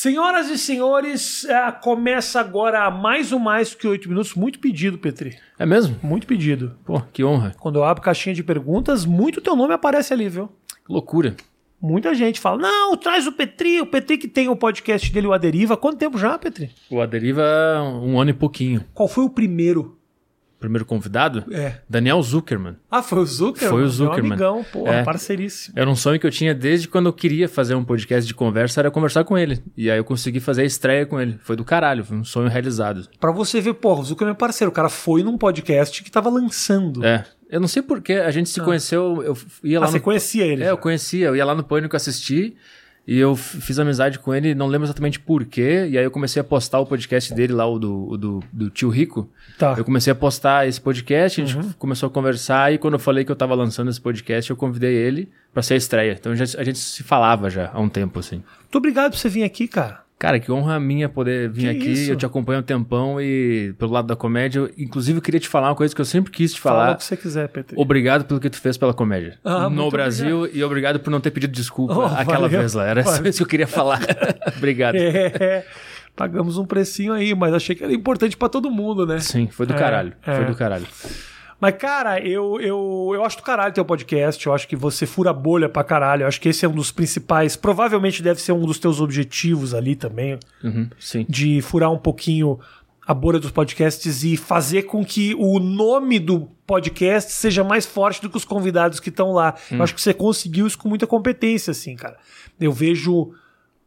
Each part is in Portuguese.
Senhoras e senhores, é, começa agora mais ou mais que oito minutos. Muito pedido, Petri. É mesmo? Muito pedido. Pô, que honra. Quando eu abro caixinha de perguntas, muito teu nome aparece ali, viu? Que loucura. Muita gente fala: não, traz o Petri, o Petri que tem o podcast dele, o Aderiva. Quanto tempo já, Petri? O Aderiva, um ano e pouquinho. Qual foi o primeiro? Primeiro convidado? É. Daniel Zuckerman. Ah, foi o Zuckerman? Foi o Zuckerman. Meu amigão, pô, É. parceiríssimo. Era um sonho que eu tinha desde quando eu queria fazer um podcast de conversa, era conversar com ele. E aí eu consegui fazer a estreia com ele. Foi do caralho, foi um sonho realizado. Pra você ver, pô, o Zuckerman é parceiro. O cara foi num podcast que tava lançando. É. Eu não sei porquê, a gente se conheceu, eu ia Ah, lá você no... conhecia ele? É, já. eu conhecia, eu ia lá no Pânico assistir e eu fiz amizade com ele, não lembro exatamente porquê, e aí eu comecei a postar o podcast dele lá, o do, o do, do Tio Rico. Tá. Eu comecei a postar esse podcast, a gente Uhum. começou a conversar, e quando eu falei que eu tava lançando esse podcast, eu convidei ele pra ser a estreia. Então já- a gente se falava já há um tempo, assim. Muito obrigado por você vir aqui, cara. Cara, que honra minha poder vir Que aqui. isso? Eu te acompanho um tempão e pelo lado da comédia, eu, inclusive eu queria te falar uma coisa que eu sempre quis te Fala falar. o que você quiser, Petri. Obrigado pelo que tu fez pela comédia. Ah, no Brasil e obrigado por não ter pedido desculpa Oh, aquela valeu. vez lá. Era só Valeu. isso que eu queria falar. obrigado. É, pagamos um precinho aí, mas achei que era importante pra todo mundo, né? Sim, foi do É, caralho. é. Foi do caralho. Mas, cara, eu, eu, eu acho do caralho teu podcast. Eu acho que você fura bolha pra caralho. Eu acho que esse é um dos principais. Provavelmente deve ser um dos teus objetivos ali também. Uhum, sim. De furar um pouquinho a bolha dos podcasts e fazer com que o nome do podcast seja mais forte do que os convidados que estão lá. Eu acho que você conseguiu isso com muita competência, assim, cara. Eu vejo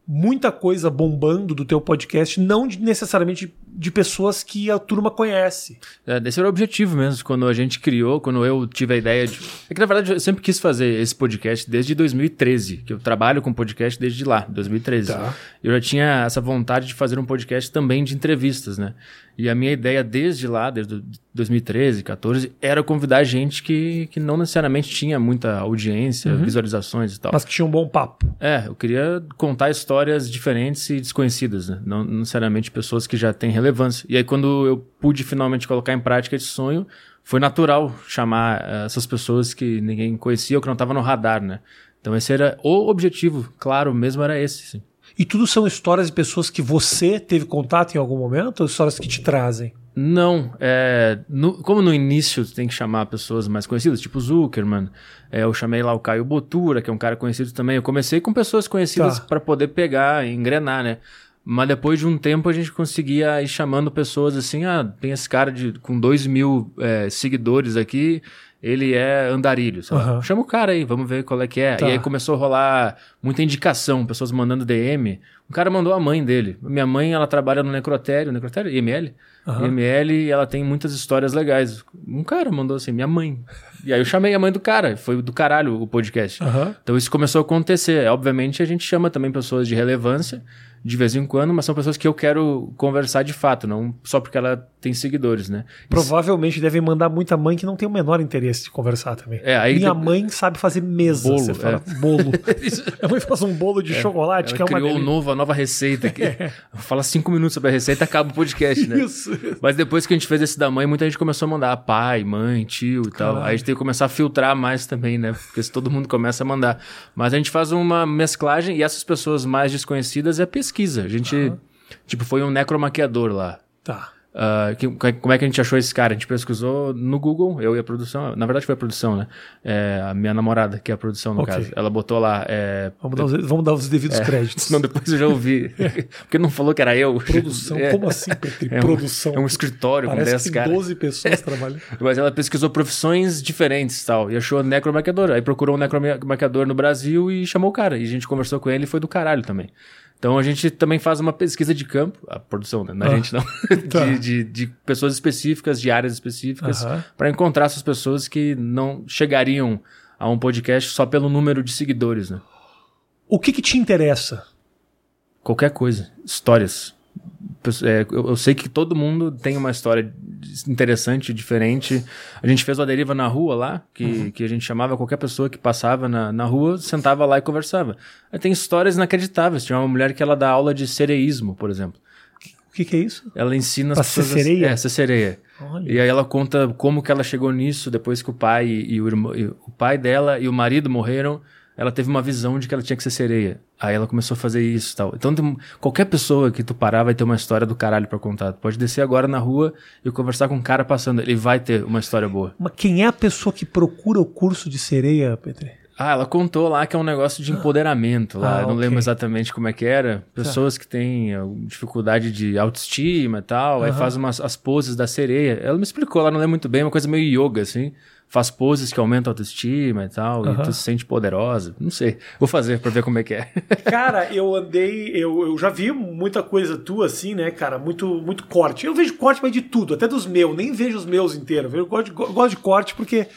muita coisa bombando do teu podcast, não de- necessariamente de pessoas que a turma conhece. É, esse era o objetivo mesmo, quando a gente criou, quando eu tive a ideia de. É que na verdade eu sempre quis fazer esse podcast desde 2013, que eu trabalho com podcast desde lá, 2013. Tá. Eu já tinha essa vontade de fazer um podcast também de entrevistas, né? E a minha ideia desde lá, desde 2013, 14, era convidar gente que, que não necessariamente tinha muita audiência, visualizações e tal. Mas que tinha um bom papo. É, eu queria contar histórias diferentes e desconhecidas, né? Não necessariamente pessoas que já têm relevância. E aí, quando eu pude finalmente colocar em prática esse sonho, foi natural chamar eh, essas pessoas que ninguém conhecia ou que não estavam no radar, né? Então, esse era o objetivo, claro, mesmo era esse, sim. E tudo são histórias de pessoas que você teve contato em algum momento ou histórias que te trazem? Não, é, no- como no início tem que chamar pessoas mais conhecidas, tipo Zuckerman, é, eu chamei lá o Caio Botura, que é um cara conhecido também. Eu comecei com pessoas conhecidas Tá. para poder pegar e engrenar, né? Mas depois de um tempo a gente conseguia ir chamando pessoas assim, ah, tem esse cara de, com dois mil é, seguidores aqui, ele é andarilho, sei lá. Chama o cara aí, vamos ver qual é que é. Tá. E aí começou a rolar muita indicação, pessoas mandando DM. Um cara mandou a mãe dele. Minha mãe, ela trabalha no necrotério, necrotério? IML? Aham. IML, e ela tem muitas histórias legais. Um cara mandou assim, minha mãe. E aí eu chamei a mãe do cara, foi do caralho o podcast. Aham. Então isso começou a acontecer. Obviamente a gente chama também pessoas de relevância, de vez em quando, mas são pessoas que eu quero conversar de fato, não só porque ela tem seguidores, né? Provavelmente devem mandar muita mãe que não tem o menor interesse de conversar também. É, aí Minha de- mãe sabe fazer mesa. Bolo, você fala, é. bolo. Minha mãe faz um bolo de chocolate, que é Ela uma criou um novo, a nova receita. Que Fala cinco minutos sobre a receita acaba o podcast, né? Isso. Mas depois que a gente fez esse da mãe, muita gente começou a mandar pai, mãe, tio e tal. Aí a gente tem que começar a filtrar mais também, né? Porque se todo mundo começa a mandar. Mas a gente faz uma mesclagem e essas pessoas mais desconhecidas é pesquisa. A gente, tipo, foi um necromaquiador lá. Tá. Ah, que- como é que a gente achou esse cara? A gente pesquisou no Google, eu e a produção. Na verdade foi a produção, né? É, a minha namorada, que é a produção no Ok. caso. Ela botou lá. É, Vamos dar os, vamos dar os devidos créditos. Senão depois eu já ouvi. Porque não falou que era eu. Produção, É. como assim, Petri? É um- Produção. É um escritório com Parece 10 que tem caras. 12 pessoas trabalhando. Mas ela pesquisou profissões diferentes e tal. E achou necromaquiador. Aí procurou um necromaquiador no Brasil e chamou o cara. E a gente conversou com ele e foi do caralho também. Então a gente também faz uma pesquisa de campo, a produção, né? Não é Ah, gente não. tá. de, de, de pessoas específicas, de áreas específicas, Aham. para encontrar essas pessoas que não chegariam a um podcast só pelo número de seguidores, né? O que que te interessa? Qualquer coisa. Histórias. É, eu, eu sei que todo mundo tem uma história interessante, diferente. A gente fez uma deriva na rua lá, que, que a gente chamava qualquer pessoa que passava na, na rua, sentava lá e conversava. Aí tem histórias inacreditáveis. Tinha uma mulher que ela dá aula de sereísmo, por exemplo. O que que é isso? Ela ensina as Pra ser pessoas... a- sereia? É, ser sereia. Olha. E aí ela conta como que ela chegou nisso depois que o pai e o, irmão, e o pai dela e o marido morreram. Ela teve uma visão de que ela tinha que ser sereia. Aí ela começou a fazer isso e tal. Então tem- qualquer pessoa que tu parar vai ter uma história do caralho pra contar. Tu pode descer agora na rua e conversar com um cara passando, ele vai ter uma história boa. Mas quem é a pessoa que procura o curso de sereia, Petri? Ah, ela contou lá que é um negócio de empoderamento lá. Ah, não ok. lembro exatamente como é que era. Pessoas que têm alguma dificuldade de autoestima e tal. Aí Aham. faz umas as poses da sereia. Ela me explicou, ela não lembro muito bem, uma coisa meio yoga, assim. Faz poses que aumentam a autoestima e tal. E Aham. tu se sente poderosa. Não sei. Vou fazer pra ver como é que é. Cara, eu andei, eu, eu já vi muita coisa tua assim, né, cara? Muito, muito corte. Eu vejo corte, mas de tudo, até dos meus. Nem vejo os meus inteiros. Eu gosto de, go- gosto de corte porque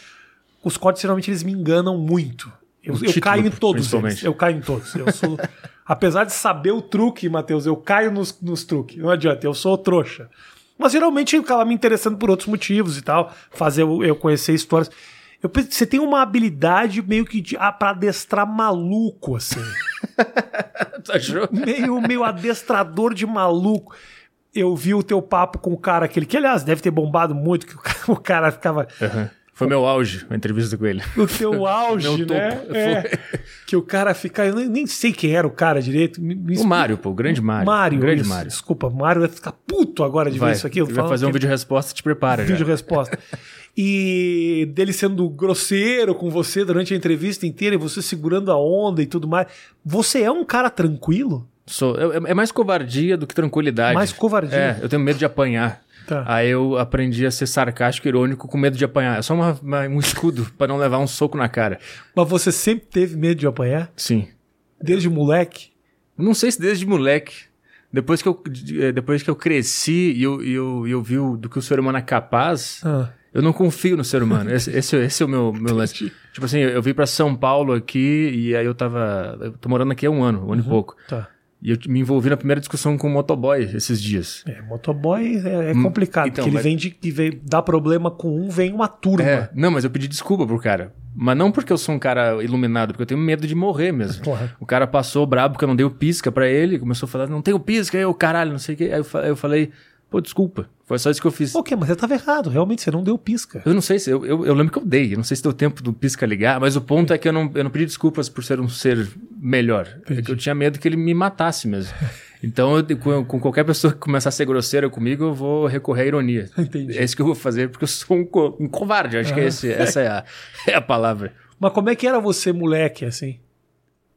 os cortes geralmente eles me enganam muito. Eu, título, caio em todos principalmente. eles. Eu caio em todos. Eu sou, apesar de saber o truque, Matheus, eu caio nos, nos truques. Não adianta, eu sou trouxa. Mas geralmente eu acaba me interessando por outros motivos e tal, fazer eu, eu conhecer histórias. Eu penso você tem uma habilidade meio que de, ah, pra adestrar maluco, assim tu achou? meio, meio adestrador de maluco. Eu vi o teu papo com o cara, aquele que, aliás, deve ter bombado muito, que o cara, o cara ficava. Aham. Foi meu auge, a entrevista com ele. O teu auge, Meu né? topo. É, que o cara fica. Eu nem, nem sei quem era o cara direito. Me, me O. Mário, pô, o grande Mário. Mário, O grande isso. Mário. Desculpa, Mário vai ficar puto agora de Vai, ver isso aqui. eu vai fazer um que- vídeo resposta, te prepara já. vídeo resposta. E dele sendo grosseiro com você durante a entrevista inteira e você segurando a onda e tudo mais. Você é um cara tranquilo? Sou, é, é mais covardia do que tranquilidade. Mais covardia. É, eu tenho medo de apanhar. Tá. Aí eu aprendi a ser sarcástico e irônico com medo de apanhar. É só uma- uma- um escudo pra não levar um soco na cara. Mas você sempre teve medo de apanhar? Sim. Desde moleque? Não sei se desde moleque. Depois que eu, eh, depois que eu cresci e eu, eu, eu vi do que o ser humano é capaz, Ah. eu não confio no ser humano. Esse, esse, esse é o meu, meu lance. Tipo assim, eu, eu vim pra São Paulo aqui e aí eu tava. Eu tô morando aqui há um ano, um ano e pouco. Tá. E eu me envolvi na primeira discussão com o motoboy esses dias. É, motoboy é, é complicado, então, porque ele mas- vem de que vem, dá problema com um, vem uma turma. É, não, mas eu pedi desculpa pro cara. Mas não porque eu sou um cara iluminado, porque eu tenho medo de morrer mesmo. Claro. O cara passou brabo porque eu não dei o pisca pra ele, começou a falar, não tem o pisca, aí eu, caralho, não sei o quê. Aí eu, eu falei, pô, desculpa. Foi só isso que eu fiz. Ok, mas você tava errado, realmente, você não deu pisca. Eu não sei se. Eu, eu, eu lembro que eu dei. Eu não sei se deu tempo do pisca ligar, mas o ponto é que eu não, eu não pedi desculpas por ser um ser melhor. É que eu tinha medo que ele me matasse mesmo. Então, eu, com, com qualquer pessoa que começar a ser grosseira comigo, eu vou recorrer à ironia. Entendi. É isso que eu vou fazer, porque eu sou um, co- um covarde. Acho que é esse, essa é a, é a palavra. Mas como é que era você, moleque, assim?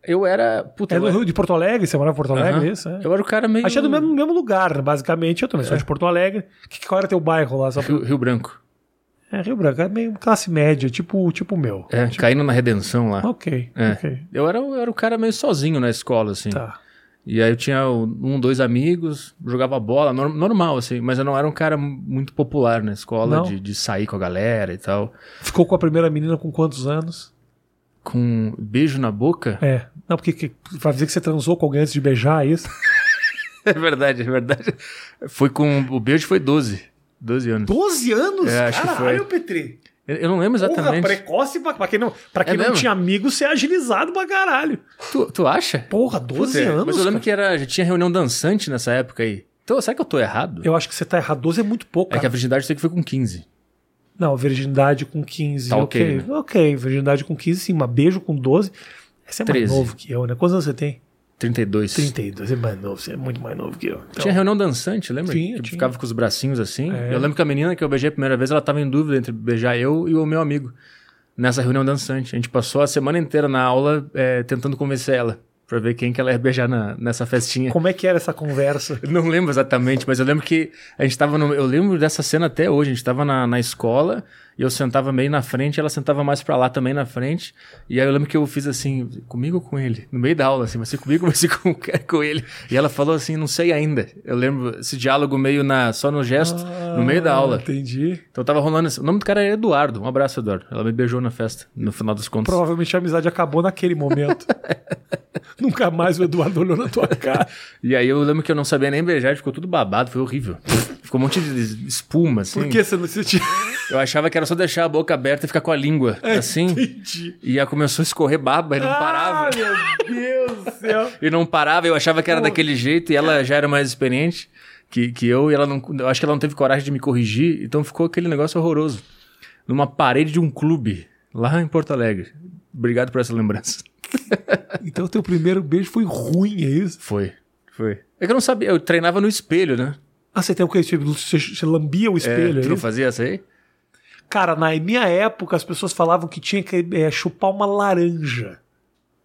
Eu era. Puta, É eu, do Rio de Porto Alegre? Você morava em Porto Alegre, Aham. isso? É. eu era o cara meio. Achei do mesmo, mesmo lugar, basicamente. Eu também sou de Porto Alegre. Que, qual era teu bairro lá? Pra... Rio, Rio Branco. É, Rio Branco, é meio classe média, tipo, tipo o meu. É, caindo na redenção lá. Ok, É. ok. Eu era, eu era o cara meio sozinho na escola, assim. Tá. E aí eu tinha um, dois amigos, jogava bola, nor- normal, assim, mas eu não era um cara muito popular na escola, de, de sair com a galera e tal. Ficou com a primeira menina com quantos anos? Com beijo na boca? É. Não, porque que, vai dizer que você transou com alguém antes de beijar, é isso? É verdade, é verdade. Foi com. O beijo foi 12. 12 anos. 12 anos? É, acho que Caralho, foi. Petri. Eu, não lembro Porra, exatamente. precoce pra, pra quem não, pra quem É não mesmo? tinha amigo, você é agilizado pra caralho. Tu, tu acha? Porra, 12 Puta, anos. Mas eu lembro cara. que era, já tinha reunião dançante nessa época aí. Então, será que eu tô errado? Eu acho que você tá errado. 12 é muito pouco. É que a Cara. virgindade eu sei que foi com 15. Não, virgindade com 15. Tá ok, ok, né? ok. Virgindade com 15, sim. Mas beijo com 12. Você é mais 13. novo que eu, né? Quantos anos você tem? 32. 32. Você é mais novo. Você é muito mais novo que eu. Então, Tinha reunião dançante, lembra? Tinha, que tinha. ficava com os bracinhos assim. É. Eu lembro que a menina que eu beijei a primeira vez, ela tava em dúvida entre beijar eu e o meu amigo. Nessa reunião dançante. A gente passou a semana inteira na aula é, tentando convencer ela. Pra ver quem que ela ia beijar na, nessa festinha. Como é que era essa conversa? Eu não lembro exatamente, mas eu lembro que a gente tava no. Eu lembro dessa cena até hoje. A gente tava na, na escola e eu sentava meio na frente, ela sentava mais pra lá também na frente. E aí eu lembro que eu fiz assim, comigo ou com ele? No meio da aula, assim, vai ser comigo ou vai ser com, com ele? E ela falou assim, não sei ainda. Eu lembro esse diálogo meio na, só no gesto, no meio da Ah, aula. Entendi. Então tava rolando esse. O nome do cara é Eduardo. Um abraço, Eduardo. Ela me beijou na festa, no final dos contos. Provavelmente a amizade acabou naquele momento. Nunca mais o Eduardo olhou na tua cara. E aí eu lembro que eu não sabia nem beijar, ficou tudo babado, foi horrível. Ficou um monte de espuma, assim. Por que você não se tinha. Eu achava que era só deixar a boca aberta e ficar com a língua, assim. Entendi. E aí começou a escorrer baba e não parava. Ah, meu Deus do céu. E não parava, eu achava que era Pô. daquele jeito e ela já era mais experiente que, que eu e ela não. Eu acho que ela não teve coragem de me corrigir, então ficou aquele negócio horroroso. Numa parede de um clube, lá em Porto Alegre. Obrigado por essa lembrança. Então teu primeiro beijo foi ruim, é isso? Foi, foi. É que eu não sabia, eu treinava no espelho, né? Ah, você tem o quê? Você, você, lambia o espelho, é, é tu não isso? fazia essa aí? Cara, na minha época as pessoas falavam que tinha que é, chupar uma laranja.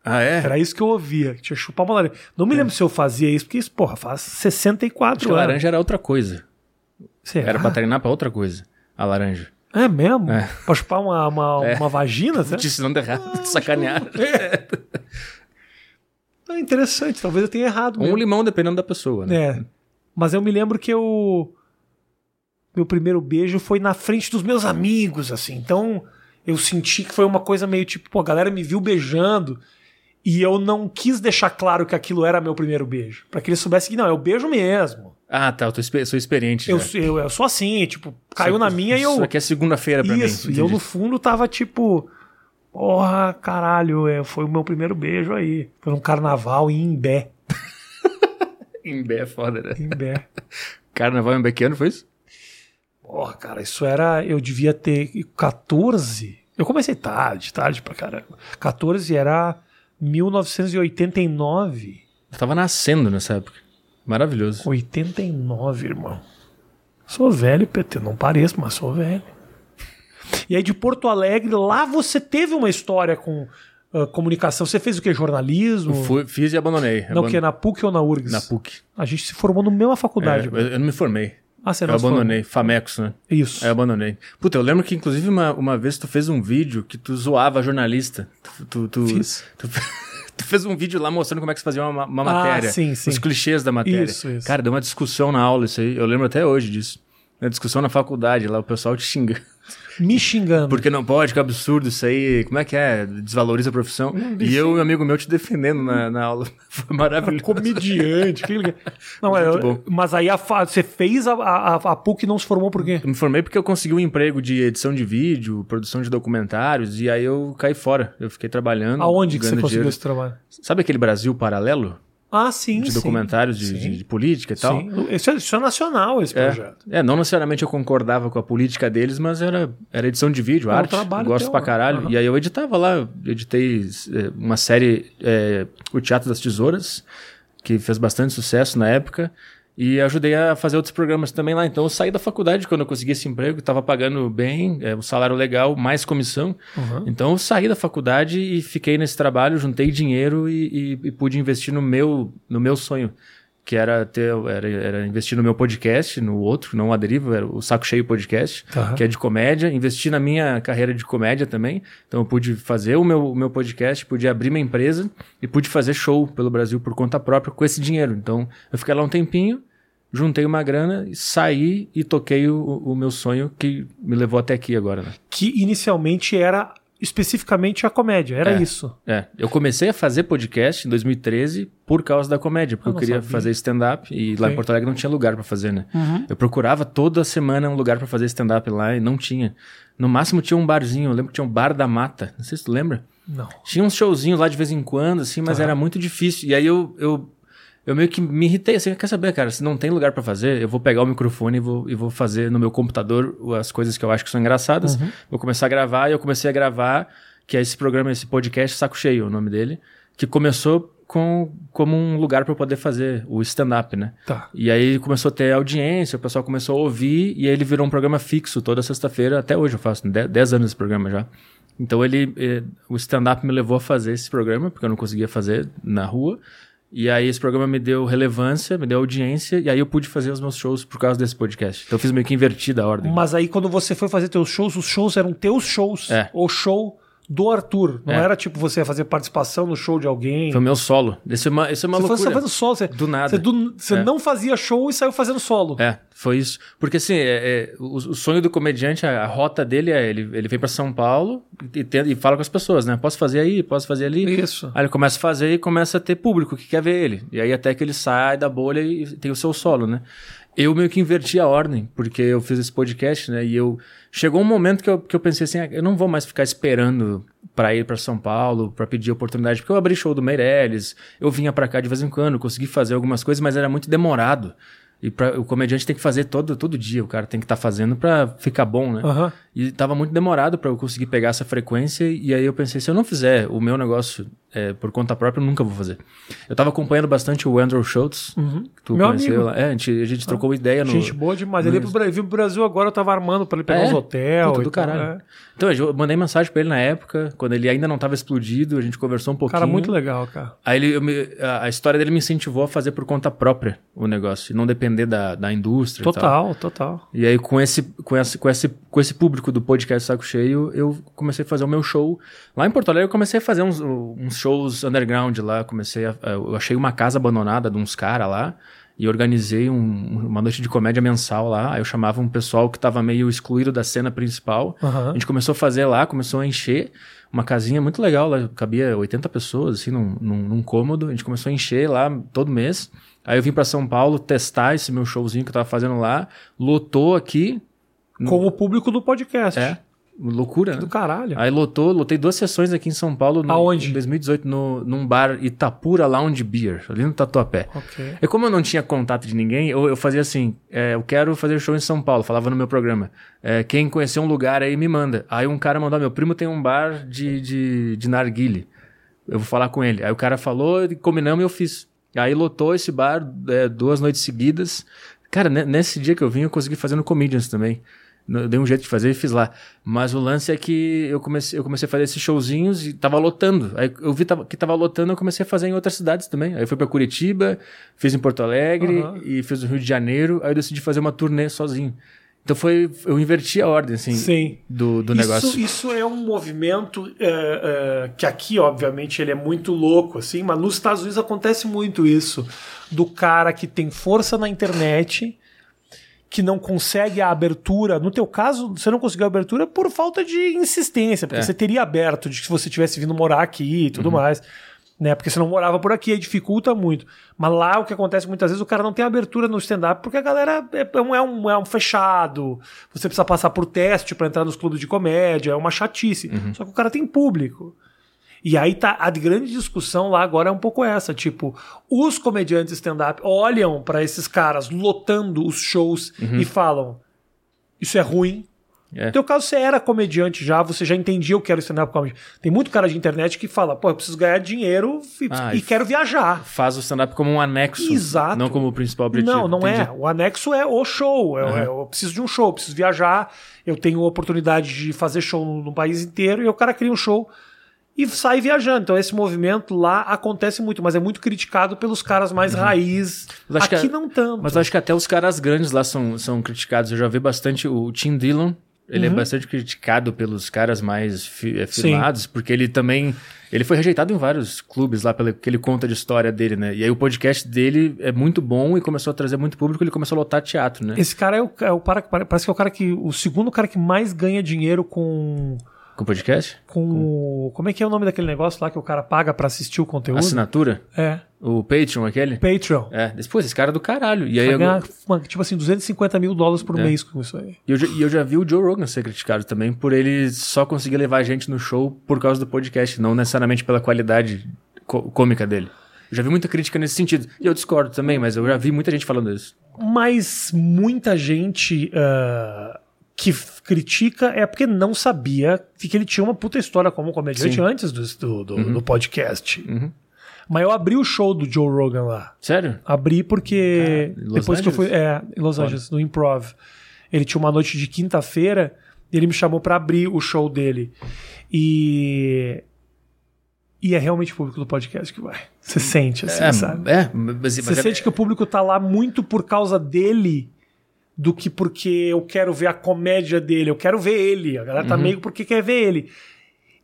Ah, é? Era isso que eu ouvia, que tinha que chupar uma laranja. Não me lembro se eu fazia isso, porque isso, porra, faz 64 Acho que a anos. laranja era outra coisa. Será? Era pra treinar pra outra coisa. A laranja. É mesmo? É. Pra chupar uma, uma, É. uma vagina? Né? Te ensinando errado, te sacanear. É interessante, talvez eu tenha errado. Ou um mesmo. limão, dependendo da pessoa, né? É. Mas eu me lembro que eu. Meu primeiro beijo foi na frente dos meus amigos, assim. Então eu senti que foi uma coisa meio tipo, pô, a galera me viu beijando. E eu não quis deixar claro que aquilo era meu primeiro beijo. Pra que eles soubessem que não, eu beijo mesmo. Ah, tá, eu sou experiente. Eu, eu, eu sou assim, tipo, caiu Isso- na minha e eu. Isso aqui é segunda-feira pra Isso, mim. e eu no fundo tava tipo. Porra, caralho, é, foi o meu primeiro beijo aí. Foi num carnaval em Imbé. Imbé é foda, né? Imbé. Carnaval em Bequiano, foi isso? Porra, cara, isso era. Eu devia ter 14. Eu comecei tarde, tarde pra caramba. 14 era 1989. Eu tava nascendo nessa época. Maravilhoso. 89, irmão. Sou velho, PT. Não pareço, mas sou velho. E aí de Porto Alegre, lá você teve uma história com ah, comunicação. Você fez o que? Jornalismo? Fui- fiz e abandonei. Não, o Abandonei. que? Na PUC ou na URGS? Na PUC. A gente se formou na mesma É, faculdade. eu, eu não me formei. ah, você Eu não se abandonei. Famecos, né? formou. Isso. Eu abandonei. Puta, eu lembro que inclusive uma, uma vez tu fez um vídeo que tu zoava jornalista. Tu, tu, tu, Fiz. tu, tu fez um vídeo lá mostrando como é que se fazia uma, uma Ah, matéria. sim, sim. Os clichês da matéria. Isso, isso. Cara, deu uma discussão na aula isso aí. Eu lembro até hoje disso. Na discussão na faculdade, lá o pessoal te xinga. Me xingando. Porque não pode, que absurdo isso aí. Como é que é? Desvaloriza a profissão. E eu e um amigo meu te defendendo na, na aula. Foi maravilhoso. Comediante. que legal. Não, é, bom. mas aí a você fez a, a, a PUC e não se formou por quê? Eu me formei porque eu consegui um emprego de edição de vídeo, produção de documentários, e aí eu caí fora. Eu fiquei trabalhando. Aonde que você ganhando conseguiu dinheiro. esse trabalho? Sabe aquele Brasil Paralelo? Ah, sim, De sim. documentários de, Sim. de- de política e tal? Sim. Isso, é, isso é nacional, esse É, projeto. é, não necessariamente eu concordava com a política deles, mas era, era edição de vídeo, É um arte. trabalho eu gosto teu, pra né? caralho. Aham. E aí eu editava lá, eu editei é, uma série, é, O Teatro das Tesouras, que fez bastante sucesso na época. E ajudei a fazer outros programas também lá. Então eu saí da faculdade quando eu consegui esse emprego, estava pagando bem, é, um salário legal, mais comissão. Uhum. Então eu saí da faculdade e fiquei nesse trabalho, juntei dinheiro e, e- e pude investir no meu, no meu sonho, que era ter, era, era investir no meu podcast, no outro, não a deriva, era o Saco Cheio Podcast, Tá. que é de comédia, investir na minha carreira de comédia também. Então eu pude fazer o meu, o meu podcast, pude abrir minha empresa e pude fazer show pelo Brasil por conta própria com esse dinheiro. Então eu fiquei lá um tempinho, juntei uma grana, saí e toquei o, o meu sonho que me levou até aqui agora, né? Que inicialmente era especificamente a comédia, era É. isso. É, eu comecei a fazer podcast em 2013 por causa da comédia, porque Ah, eu não queria sabia. fazer stand-up e lá em Porto Alegre não tinha lugar pra fazer, né? Uhum. Eu procurava toda semana um lugar pra fazer stand-up lá e não tinha. No máximo tinha um barzinho, eu lembro que tinha um bar da mata, não sei se tu lembra. Não. Tinha uns showzinhos lá de vez em quando, assim, mas Tá. era muito difícil. E aí eu, eu, eu meio que me irritei, assim, quer saber, cara, se não tem lugar pra fazer, eu vou pegar o microfone e vou, e vou fazer no meu computador as coisas que eu acho que são engraçadas. Uhum. Vou começar a gravar e eu comecei a gravar, que é esse programa, esse podcast, Saco Cheio, o nome dele, que começou com, como um lugar pra eu poder fazer o stand-up, né? Tá. E aí começou a ter audiência, o pessoal começou a ouvir, e aí ele virou um programa fixo toda sexta-feira, até hoje eu faço, 10 anos esse programa já. Então ele, eh, o stand-up me levou a fazer esse programa, porque eu não conseguia fazer na rua. E aí esse programa me deu relevância, me deu audiência, e aí eu pude fazer os meus shows por causa desse podcast. Então eu fiz meio que invertida a ordem. Mas aí quando você foi fazer teus shows, os shows eram teus shows. É. O show do Arthur. Não É. era tipo você ia fazer participação no show de alguém. Foi o meu solo. Esse é uma, esse é uma você foi loucura. fazendo solo. Você, Do nada. Você, do- você É. não fazia show e saiu fazendo solo. É, foi isso. Porque assim, é, é, o, o sonho do comediante, a, a rota dele é ele, ele vem pra São Paulo e, tenta- e fala com as pessoas, né? Posso fazer aí, posso fazer ali. Isso. Aí ele começa a fazer e começa a ter público que quer ver ele. E aí até que ele sai da bolha e tem o seu solo, né? Eu meio que inverti a ordem, porque eu fiz esse podcast, né? E eu. Chegou um momento que eu, que eu pensei assim: ah, eu não vou mais ficar esperando pra ir pra São Paulo, pra pedir oportunidade, porque eu abri show do Meirelles, eu vinha pra cá de vez em quando, consegui fazer algumas coisas, mas era muito demorado. E pra, o comediante tem que fazer todo, todo dia, o cara tem que estar tá fazendo pra ficar bom, né? Aham. E tava muito demorado pra eu conseguir pegar essa frequência. E aí eu pensei, se eu não fizer o meu negócio é, por conta própria, eu nunca vou fazer. Eu tava acompanhando bastante o Andrew Schultz, que tu Meu conheceu amigo. lá. É, a gente, a gente trocou ideia no. Gente boa demais. Ele veio pro Brasil agora, eu tava armando pra ele pegar É? uns hotéis. Puta e do tal, caralho. é. Então, eu mandei mensagem pra ele na época, quando ele ainda não tava explodido, a gente conversou um pouquinho. Cara, muito legal, cara. Aí ele, me- a, a história dele me incentivou a fazer por conta própria o negócio, e não depender da, da indústria. e tal. Total, total. E aí, com esse, com, esse, com, esse, com esse público do podcast Saco Cheio, eu comecei a fazer o meu show. Lá em Porto Alegre, eu comecei a fazer uns, uns shows underground lá. Comecei a, eu achei uma casa abandonada de uns caras lá. E organizei um- uma noite de comédia mensal lá. Aí eu chamava um pessoal que tava meio excluído da cena principal. Aham. A gente começou a fazer lá, começou a encher. Uma casinha muito legal, lá cabia 80 pessoas, assim, num, num, num cômodo. A gente começou a encher lá todo mês. Aí eu vim pra São Paulo testar esse meu showzinho que eu tava fazendo lá. Lotou aqui. Com o público do podcast. É. Loucura, né? Do caralho. Aí lotou, lotei duas sessões aqui em São Paulo. No, Aonde? Em 2018, no, num bar Itapura Lounge Beer, ali no Tatuapé. Ok. E como eu não tinha contato de ninguém, eu, eu fazia assim: é, eu quero fazer show em São Paulo, falava no meu programa. É, quem conhecer um lugar aí me manda. Aí um cara mandou: meu primo tem um bar de, de, de narguile. Eu vou falar com ele. Aí o cara falou, combinamos e eu fiz. Aí lotou esse bar é, duas noites seguidas. Cara, ne- nesse dia que eu vim, eu consegui fazer no Comedians também. Dei um jeito de fazer e fiz lá. Mas o lance é que eu comecei, eu comecei a fazer esses showzinhos e tava lotando. Aí eu vi que tava lotando, eu comecei a fazer em outras cidades também. Aí eu fui pra Curitiba, fiz em Porto Alegre Aham. e fiz no Rio de Janeiro. Aí eu decidi fazer uma turnê sozinho. Então foi. Eu inverti a ordem, assim, Sim. do, do isso, negócio. Isso é um movimento é, é, que aqui, obviamente, ele é muito louco, assim, mas nos Estados Unidos acontece muito isso. Do cara que tem força na internet, que não consegue a abertura. No teu caso, você não conseguiu a abertura por falta de insistência, porque É. você teria aberto de que se você tivesse vindo morar aqui e tudo mais. Né, porque você não morava por aqui, aí dificulta muito. Mas lá o que acontece muitas vezes, o cara não tem abertura no stand-up porque a galera é, é um, é, um, é um fechado. Você precisa passar por teste pra entrar nos clubes de comédia, é uma chatice. Só que o cara tem público. E aí tá a grande discussão lá agora é um pouco essa, tipo, os comediantes stand-up olham pra esses caras lotando os shows e falam: "Isso é ruim". É. No teu caso você era comediante já, você já entendia o que era o stand-up comedy. Tem muito cara de internet que fala: "Pô, eu preciso ganhar dinheiro e, Ah, e quero viajar". Faz o stand-up como um anexo. Exato. Não como o principal objetivo. Não, não é. Entendi. O anexo é o show. É- Aham. é- eu preciso de um show, eu preciso viajar, eu tenho a oportunidade de fazer show no, no país inteiro e o cara cria um show e sai viajando. Então esse movimento lá acontece muito, mas é muito criticado pelos caras mais raiz. Uhum. Acho Aqui que- não tanto. Mas acho que até os caras grandes lá são, são criticados. Eu já vi bastante o Tim Dillon. Ele é bastante criticado pelos caras mais fi, eh, Sim. firmados, porque ele também. Ele foi rejeitado em vários clubes lá, pelo que ele conta de história dele, né? E aí o podcast dele é muito bom e começou a trazer muito público, ele começou a lotar teatro, né? Esse cara é o, é o para- parece que é o cara que o segundo cara que mais ganha dinheiro com Com o podcast? com o, como é que é o nome daquele negócio lá que o cara paga pra assistir o conteúdo? Assinatura? É, O Patreon, aquele? Patreon. É, depois, esse cara é do caralho. E aí eu, ganhar, tipo assim, 250 mil dólares por É. mês com isso aí. e eu, já- e eu já vi o Joe Rogan ser criticado também por ele só conseguir levar a gente no show por causa do podcast, não necessariamente pela qualidade cômica dele. Eu já vi muita crítica nesse sentido. E eu discordo também, mas eu já vi muita gente falando isso. Mas muita gente ah, que critica é porque não sabia que ele tinha uma puta história como comediante Sim. antes do, do, do- do podcast. Mas eu abri o show do Joe Rogan lá. Sério? Abri porque Cara, em Los depois que eu fui. Angeles? É, em Los Angeles, no Improv. Ele tinha uma noite de quinta-feira e ele me chamou pra abrir o show dele. E. E é realmente o público do podcast que vai. Você sente, assim, É, sabe? é, mas, Você mas é- sente que o público tá lá muito por causa dele do que porque eu quero ver a comédia dele, eu quero ver ele. A galera Uhum. tá meio porque quer ver ele.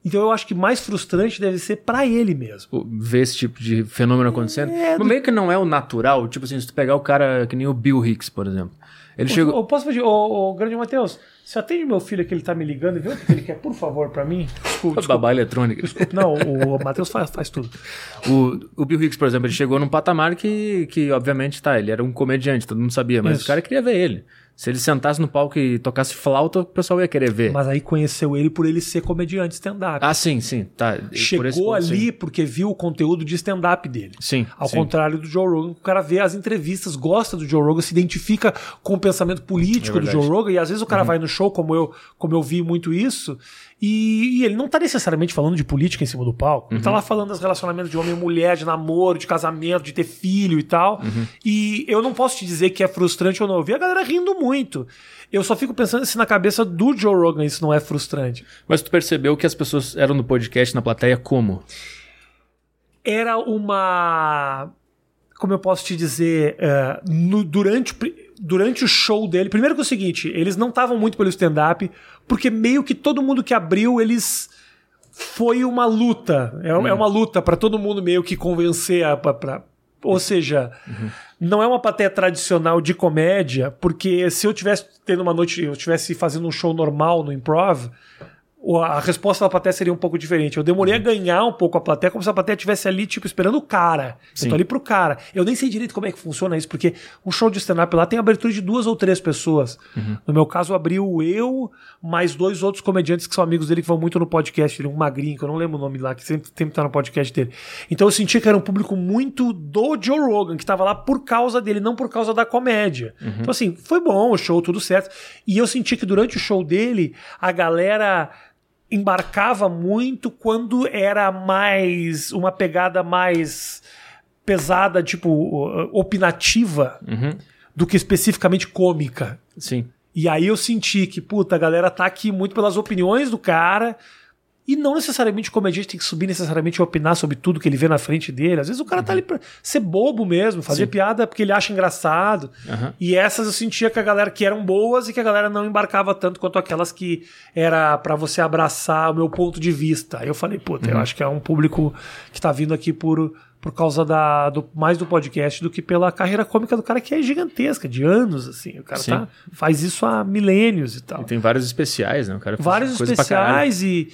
Então eu acho que mais frustrante deve ser pra ele mesmo. ver esse tipo de fenômeno acontecendo. É, Mas meio que não é o natural. Tipo assim, se tu pegar o cara que nem o Bill Hicks, por exemplo. Ele Eu, chegou. eu posso pedir, ô, ô, grande Matheus, você atende meu filho que ele tá me ligando e vê o que ele quer, por favor, pra mim? Desculpa, desculpa. Babá eletrônica. Não, o Matheus faz, faz tudo. O, o Bill Hicks, por exemplo, ele chegou num patamar que, que, obviamente, tá, ele era um comediante, todo mundo sabia, mas Isso. o cara queria ver ele. Se ele sentasse no palco e tocasse flauta, o pessoal ia querer ver. Mas aí conheceu ele por ele ser comediante stand-up. Ah, sim, sim. Tá. Por Chegou ponto, ali sim. porque viu o conteúdo de stand-up dele. Sim. Ao sim. contrário do Joe Rogan, o cara vê as entrevistas, gosta do Joe Rogan, se identifica com o pensamento político É do. Joe Rogan, e às vezes o cara vai no show, como eu, como eu vi muito isso, e, e ele não tá necessariamente falando de política em cima do palco. Ele tá lá falando dos relacionamentos de homem e mulher, de namoro, de casamento, de ter filho e tal. E eu não posso te dizer que é frustrante ou não. Eu vi a galera rindo muito. Eu só fico pensando se na cabeça do Joe Rogan isso não é frustrante. Mas tu percebeu que as pessoas eram no podcast, na plateia, como? era uma. Como eu posso te dizer? eh, no- durante, durante o show dele. Primeiro que é o seguinte: eles não estavam muito pelo stand-up, porque meio que todo mundo que abriu, eles. Foi uma luta. É, é uma luta para todo mundo meio que convencer a. Pra, pra- ou seja, não é uma plateia tradicional de comédia, porque se eu tivesse tendo uma noite, eu estivesse fazendo um show normal no improv, a resposta da plateia seria um pouco diferente. Eu demorei a ganhar um pouco a plateia, como se a plateia estivesse ali, tipo, esperando o cara. Sim. Eu tô ali pro cara. Eu nem sei direito como é que funciona isso, porque um show de stand-up lá tem abertura de duas ou três pessoas. No meu caso, abriu eu, mais dois outros comediantes que são amigos dele, que vão muito no podcast dele, um magrinho, que eu não lembro o nome lá, que sempre, sempre tá no podcast dele. Então eu senti que era um público muito do Joe Rogan, que tava lá por causa dele, não por causa da comédia. Então, assim, foi bom o show, tudo certo. E eu senti que durante o show dele, a galera embarcava muito quando era mais uma pegada mais pesada, tipo opinativa, Uhum. do que especificamente cômica. Sim. E aí eu senti que, puta, a galera tá aqui muito pelas opiniões do cara. E não necessariamente o comediante tem que subir necessariamente e opinar sobre tudo que ele vê na frente dele. Às vezes o cara tá ali pra ser bobo mesmo, fazer Uhum. Sim. piada porque ele acha engraçado. Aham. E essas eu sentia que a galera que eram boas e que a galera não embarcava tanto quanto aquelas que era pra você abraçar o meu ponto de vista. Aí eu falei, puta, Uhum. eu acho que é um público que tá vindo aqui por, por causa da, do, mais do podcast do que pela carreira cômica do cara que é gigantesca, de anos, assim. O cara Sim. tá, faz isso há milênios e tal. E tem vários especiais, né? O cara faz Vários especiais e.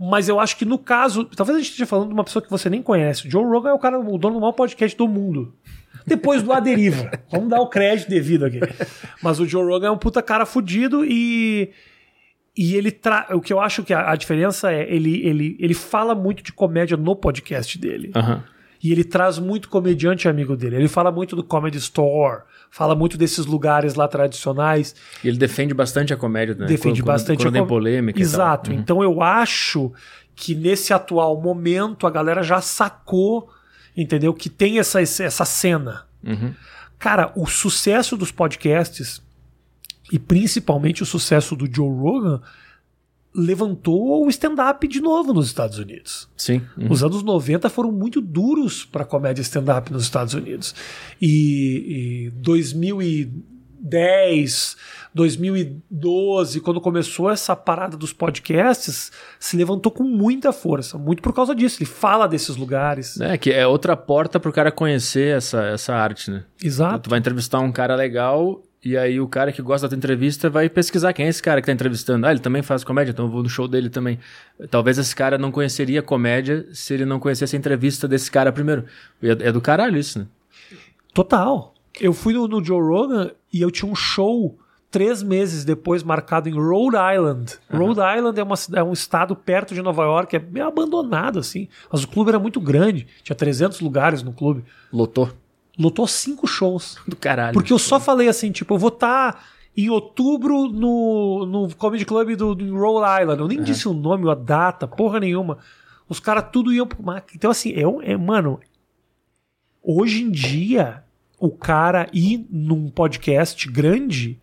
Mas eu acho que no caso. Talvez a gente esteja falando de uma pessoa que você nem conhece. O Joe Rogan é o cara, o dono do maior podcast do mundo. Depois do A Deriva. Vamos dar o crédito devido aqui. Mas o Joe Rogan é um puta cara fudido e. E ele tra... o que eu acho que a, a diferença é ele, ele, ele fala muito de comédia no podcast dele. Aham. E ele traz muito comediante amigo dele. Ele fala muito do Comedy Store, fala muito desses lugares lá tradicionais. E ele defende bastante a comédia, né? defende Quando- bastante quando, a tem com- polêmica. Exato. Uhum. Então eu acho que nesse atual momento a galera já sacou, entendeu? Que tem essa, essa cena. Uhum. Cara, o sucesso dos podcasts e principalmente o sucesso do Joe Rogan levantou o stand-up de novo nos Estados Unidos. Sim. Uhum. Os anos 90 foram muito duros para comédia stand-up nos Estados Unidos. E, e 2010, 2012, quando começou essa parada dos podcasts, se levantou com muita força. Muito por causa disso. Ele fala desses lugares. É, que é outra porta pro cara conhecer essa, essa arte, né? Exato. Tu vai entrevistar um cara legal e aí o cara que gosta da tua entrevista vai pesquisar quem é esse cara que tá entrevistando. Ah, ele também faz comédia, então eu vou no show dele também. Talvez esse cara não conheceria comédia se ele não conhecesse a entrevista desse cara primeiro. É, é do caralho isso, né? Total. Eu fui no, no Joe Rogan e eu tinha um show três meses depois marcado em Rhode Island. Rhode Island é, uma, é um estado perto de Nova York, é meio abandonado assim. Mas o clube era muito grande, tinha 300 lugares no clube. Lotou. Lotou cinco shows. Do caralho. Porque eu só falei assim, tipo, eu vou estar em outubro no, no Comedy Club do, do Rhode Island. Eu nem disse o nome, a data, porra nenhuma. Os caras tudo iam pro mar. Então, assim, é, um- é, mano, hoje em dia, o cara ir num podcast grande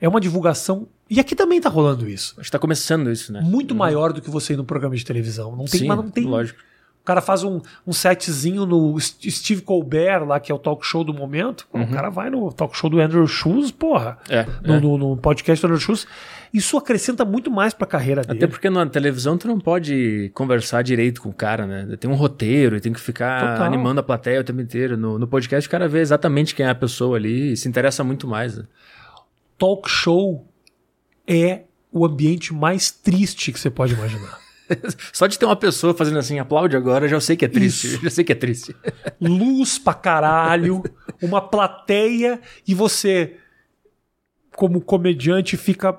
é uma divulgação. E aqui também tá rolando isso. Acho que tá começando isso, né? Muito maior do que você ir num programa de televisão. Não tem, Sim, mas não tem. lógico. O cara faz um, um setzinho no St- Steve Colbert, lá, que é o talk show do momento. O cara vai no talk show do Andrew Schultz, porra. É, No, é. no- no podcast do Andrew Schultz. Isso acrescenta muito mais pra carreira dele. Até porque na televisão tu não pode conversar direito com o cara, né? Tem um roteiro e tem que ficar Total. animando a plateia o tempo inteiro. No, no podcast o cara vê exatamente quem é a pessoa ali e se interessa muito mais. né? Talk show é o ambiente mais triste que você pode imaginar. Só de ter uma pessoa fazendo assim, aplaude agora, já sei que é triste. Isso. Já sei que é triste. Luz pra caralho, uma plateia e você como comediante, fica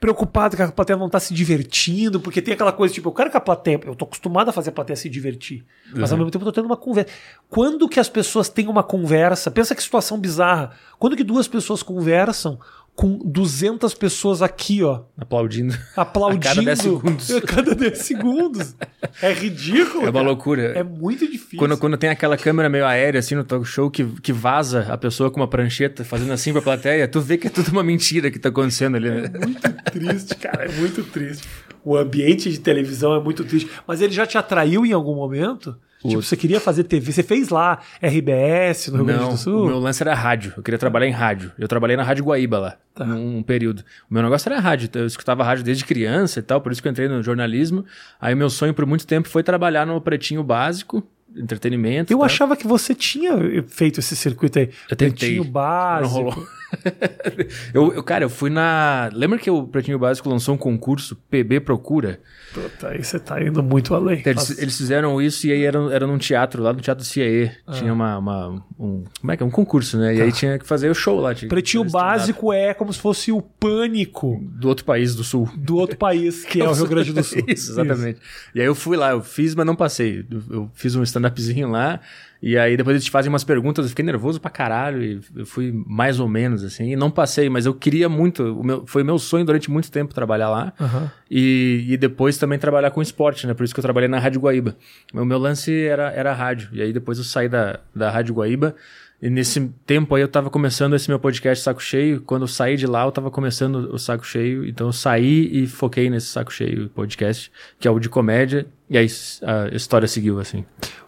preocupado que a plateia não tá se divertindo, porque tem aquela coisa, tipo, eu quero que a plateia. Eu tô acostumado a fazer a plateia se divertir. Mas ao mesmo tempo eu tô tendo uma conversa. Quando que as pessoas têm uma conversa? Pensa que situação bizarra. Quando que duas pessoas conversam com 200 pessoas aqui, ó, Aplaudindo. aplaudindo A cada 10 segundos. a cada 10 segundos. É ridículo. É uma cara. loucura. É muito difícil. Quando, quando tem aquela câmera meio aérea, assim, no talk show, que, que vaza a pessoa com uma prancheta fazendo assim pra plateia, tu vê que é tudo uma mentira que tá acontecendo ali, né? muito triste, cara. É muito triste. O ambiente de televisão é muito triste. Mas ele já te atraiu em algum momento? Tipo, você queria fazer TV? Você fez lá RBS no Rio Grande do Sul? o meu lance era rádio. Eu queria trabalhar em rádio. Eu trabalhei na Rádio Guaíba lá, Tá. num período. O meu negócio era rádio. Eu escutava rádio desde criança e tal, por isso que eu entrei no jornalismo. Aí meu sonho por muito tempo foi trabalhar no Pretinho Básico, entretenimento. Eu tá? achava que você tinha feito esse circuito aí. Eu tentei. Pretinho básico. Não rolou. eu, eu, cara, eu fui na. Lembra que o Pretinho Básico lançou um concurso, PB Procura? Puta, aí você tá indo muito além. Eles, Nossa. eles fizeram isso e aí era, era num teatro, lá no Teatro CIE. Ah. Tinha uma, uma- um. Como é que é? Um concurso, né? E aí tinha que fazer o show lá. Pretinho básico é como se fosse o pânico Do outro país do sul. do outro país, que é o Rio Grande do Sul. Isso, exatamente. E aí eu fui lá, eu fiz, mas não passei. Eu, eu fiz um stand-upzinho lá, e aí depois eles te fazem umas perguntas, eu fiquei nervoso pra caralho, e eu fui mais ou menos, assim, e não passei, mas eu queria muito, o meu, foi meu sonho durante muito tempo trabalhar lá, Aham. e, e depois também trabalhar com esporte, né? Por isso que eu trabalhei na Rádio Guaíba. O meu lance era, era rádio, e aí depois eu saí da, da Rádio Guaíba, e nesse tempo aí eu tava começando esse meu podcast Saco Cheio. Quando eu saí de lá, eu tava começando o Saco Cheio. Então eu saí e foquei nesse Saco Cheio podcast, que é o de comédia. E aí a história seguiu assim.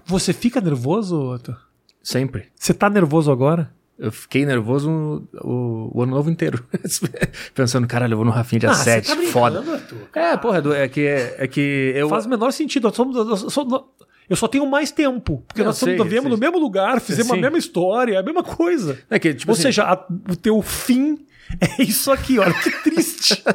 Você fica nervoso, Otto? Sempre. Você tá nervoso agora? Eu fiquei nervoso o, o ano novo inteiro. Pensando, caralho, eu vou no Rafinha dia Ah, 7. você tá foda. Arthur? É, porra, do- é que, é que eu. Faz o menor sentido. Eu só, eu só- eu só tenho mais tempo. Porque Eu nós sei, estamos sei. no mesmo lugar, fizemos Sim. a mesma história, a mesma coisa. É que, tipo Ou assim, seja, a- o teu fim é isso aqui, olha que triste.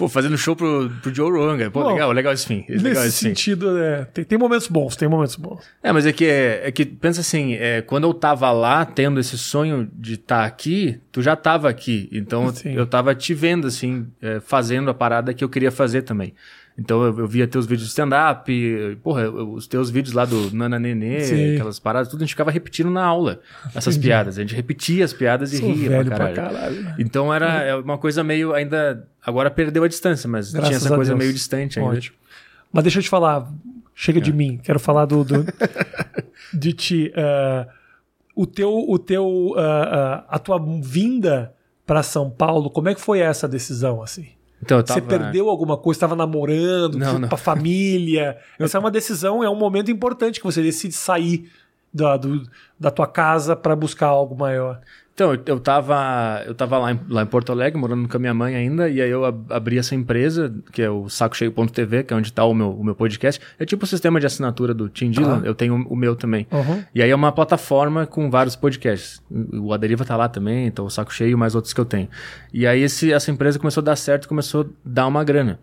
pô, fazendo show pro, pro Joe Rogan. Pô, Bom, legal, legal esse fim. Legal Nesse esse fim. sentido, é, tem, tem momentos bons, tem momentos bons. É, mas é que, é, é que pensa assim, é, quando eu tava lá tendo esse sonho de estar aqui, tu já tava aqui. Então Sim. eu tava te vendo, assim, é, fazendo a parada que eu queria fazer também. Então eu, eu via teus vídeos de stand-up, porra, eu- os teus vídeos lá do Nana Nenê, Sim. aquelas paradas, tudo a gente ficava repetindo na aula, essas piadas. A gente repetia as piadas e Sou ria velho pra pra caralho. caralho. Então era é uma coisa meio ainda. Agora perdeu a distância, mas Graças tinha essa coisa Deus. meio distante ainda. Ótimo. Mas deixa eu te falar, chega É. de mim, quero falar do, do- de ti. ah, o teu, o teu, ah, ah, a tua vinda para São Paulo, como é que foi essa decisão assim? Então tava. Você perdeu alguma coisa? Estava namorando? Não, não. pra família? Essa é uma decisão, é um momento importante que você decide sair da, do- da tua casa para buscar algo maior. Então, eu, eu tava, eu tava lá, em, lá em Porto Alegre, morando com a minha mãe ainda, e aí eu ab- abri essa empresa, que é o sacocheio.tv, que é onde tá o meu, o meu podcast. É tipo o sistema de assinatura do Tim Dillon, Tá. eu tenho o meu também. Uhum. E aí é uma plataforma com vários podcasts. O Aderiva tá lá também, então o Saco Cheio e mais outros que eu tenho. E aí esse, essa empresa começou a dar certo, começou a dar uma grana.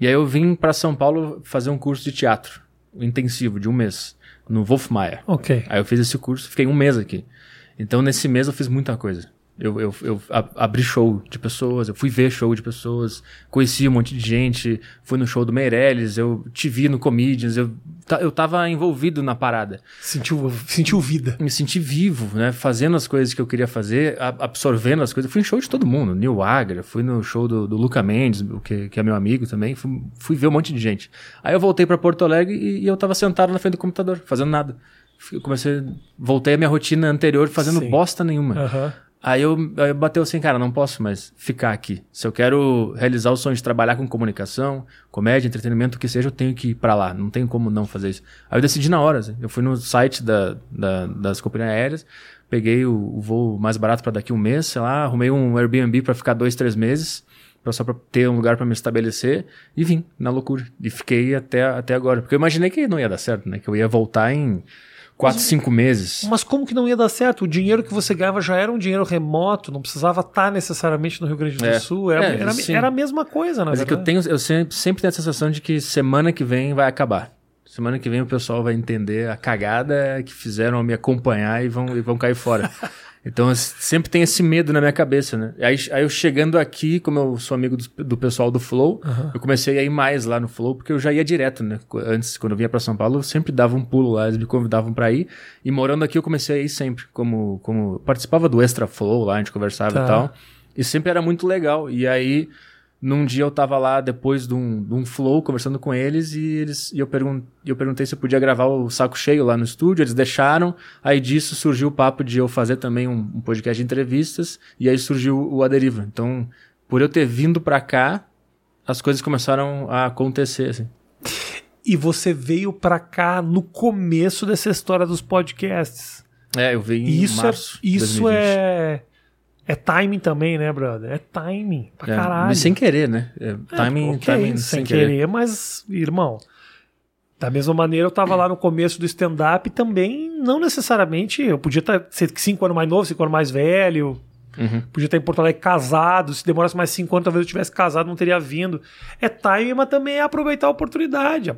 E aí eu vim para São Paulo fazer um curso de teatro, intensivo, de um mês, no Wolfmaier. Ok. Aí eu fiz esse curso, fiquei um mês aqui. Então, nesse mês eu fiz muita coisa. Eu, eu, eu abri show de pessoas, eu fui ver show de pessoas, conheci um monte de gente, fui no show do Meirelles, eu te vi no Comedians, eu, eu tava envolvido na parada. Sentiu, sentiu vida. Me senti vivo, né? Fazendo as coisas que eu queria fazer, absorvendo as coisas. Eu fui em show de todo mundo, Neil Agra, fui no show do, do Luca Mendes, que, que é meu amigo também, fui, fui ver um monte de gente. Aí eu voltei pra Porto Alegre e, e eu tava sentado na frente do computador, fazendo nada. Eu comecei, voltei à minha rotina anterior fazendo Sim. bosta nenhuma. Aham. Aí eu, aí eu bateu assim, cara, não posso mais ficar aqui. Se eu quero realizar o sonho de trabalhar com comunicação, comédia, entretenimento, o que seja, eu tenho que ir pra lá. Não tem como não fazer isso. Aí eu decidi na hora. assim. Eu fui no site da, da- das companhias aéreas, peguei o, o voo mais barato pra daqui um mês, sei lá, arrumei um Airbnb pra ficar dois, três meses, pra, só pra ter um lugar pra me estabelecer, e vim, na loucura. E fiquei até, até agora. Porque eu imaginei que não ia dar certo, né? Que eu ia voltar em quatro, cinco meses. Mas como que não ia dar certo? O dinheiro que você ganhava já era um dinheiro remoto, não precisava estar necessariamente no Rio Grande do É. Sul. Era, É, era, era a mesma coisa, na Mas é que eu verdade. tenho, eu sempre, sempre tenho a sensação de que semana que vem vai acabar. Semana que vem o pessoal vai entender a cagada que fizeram ao me acompanhar e vão, e vão cair fora. Então sempre tem esse medo na minha cabeça, né? Aí, aí eu chegando aqui, como eu sou amigo do, do pessoal do Flow, eu comecei a ir mais lá no Flow, porque eu já ia direto, né? Antes, quando eu vinha para São Paulo, eu sempre dava um pulo lá, eles me convidavam para ir. E morando aqui, eu comecei a ir sempre, como, como participava do Extra Flow lá, a gente conversava Tá. e tal. E sempre era muito legal. E aí, num dia eu tava lá depois de um, de um flow conversando com eles e eles e eu, pergun eu perguntei se eu podia gravar o saco cheio lá no estúdio, eles deixaram. Aí disso surgiu o papo de eu fazer também um, um podcast de entrevistas e aí surgiu o A Deriva. Então, por eu ter vindo pra cá, as coisas começaram a acontecer, assim. E você veio pra cá no começo dessa história dos podcasts. É, eu vi em isso março. é, isso 2020. é é timing também, né, brother? É timing pra É, caralho. Mas sem querer, né? É, É, timing, ok, timing sem querer. mas, irmão, da mesma maneira eu tava lá no começo do stand-up também, não necessariamente, eu podia estar ser cinco anos mais novo, cinco anos mais velho, Uhum. podia estar em Porto Alegre casado, se demorasse mais cinco anos, talvez eu tivesse casado, não teria vindo. É timing, mas também é aproveitar a oportunidade.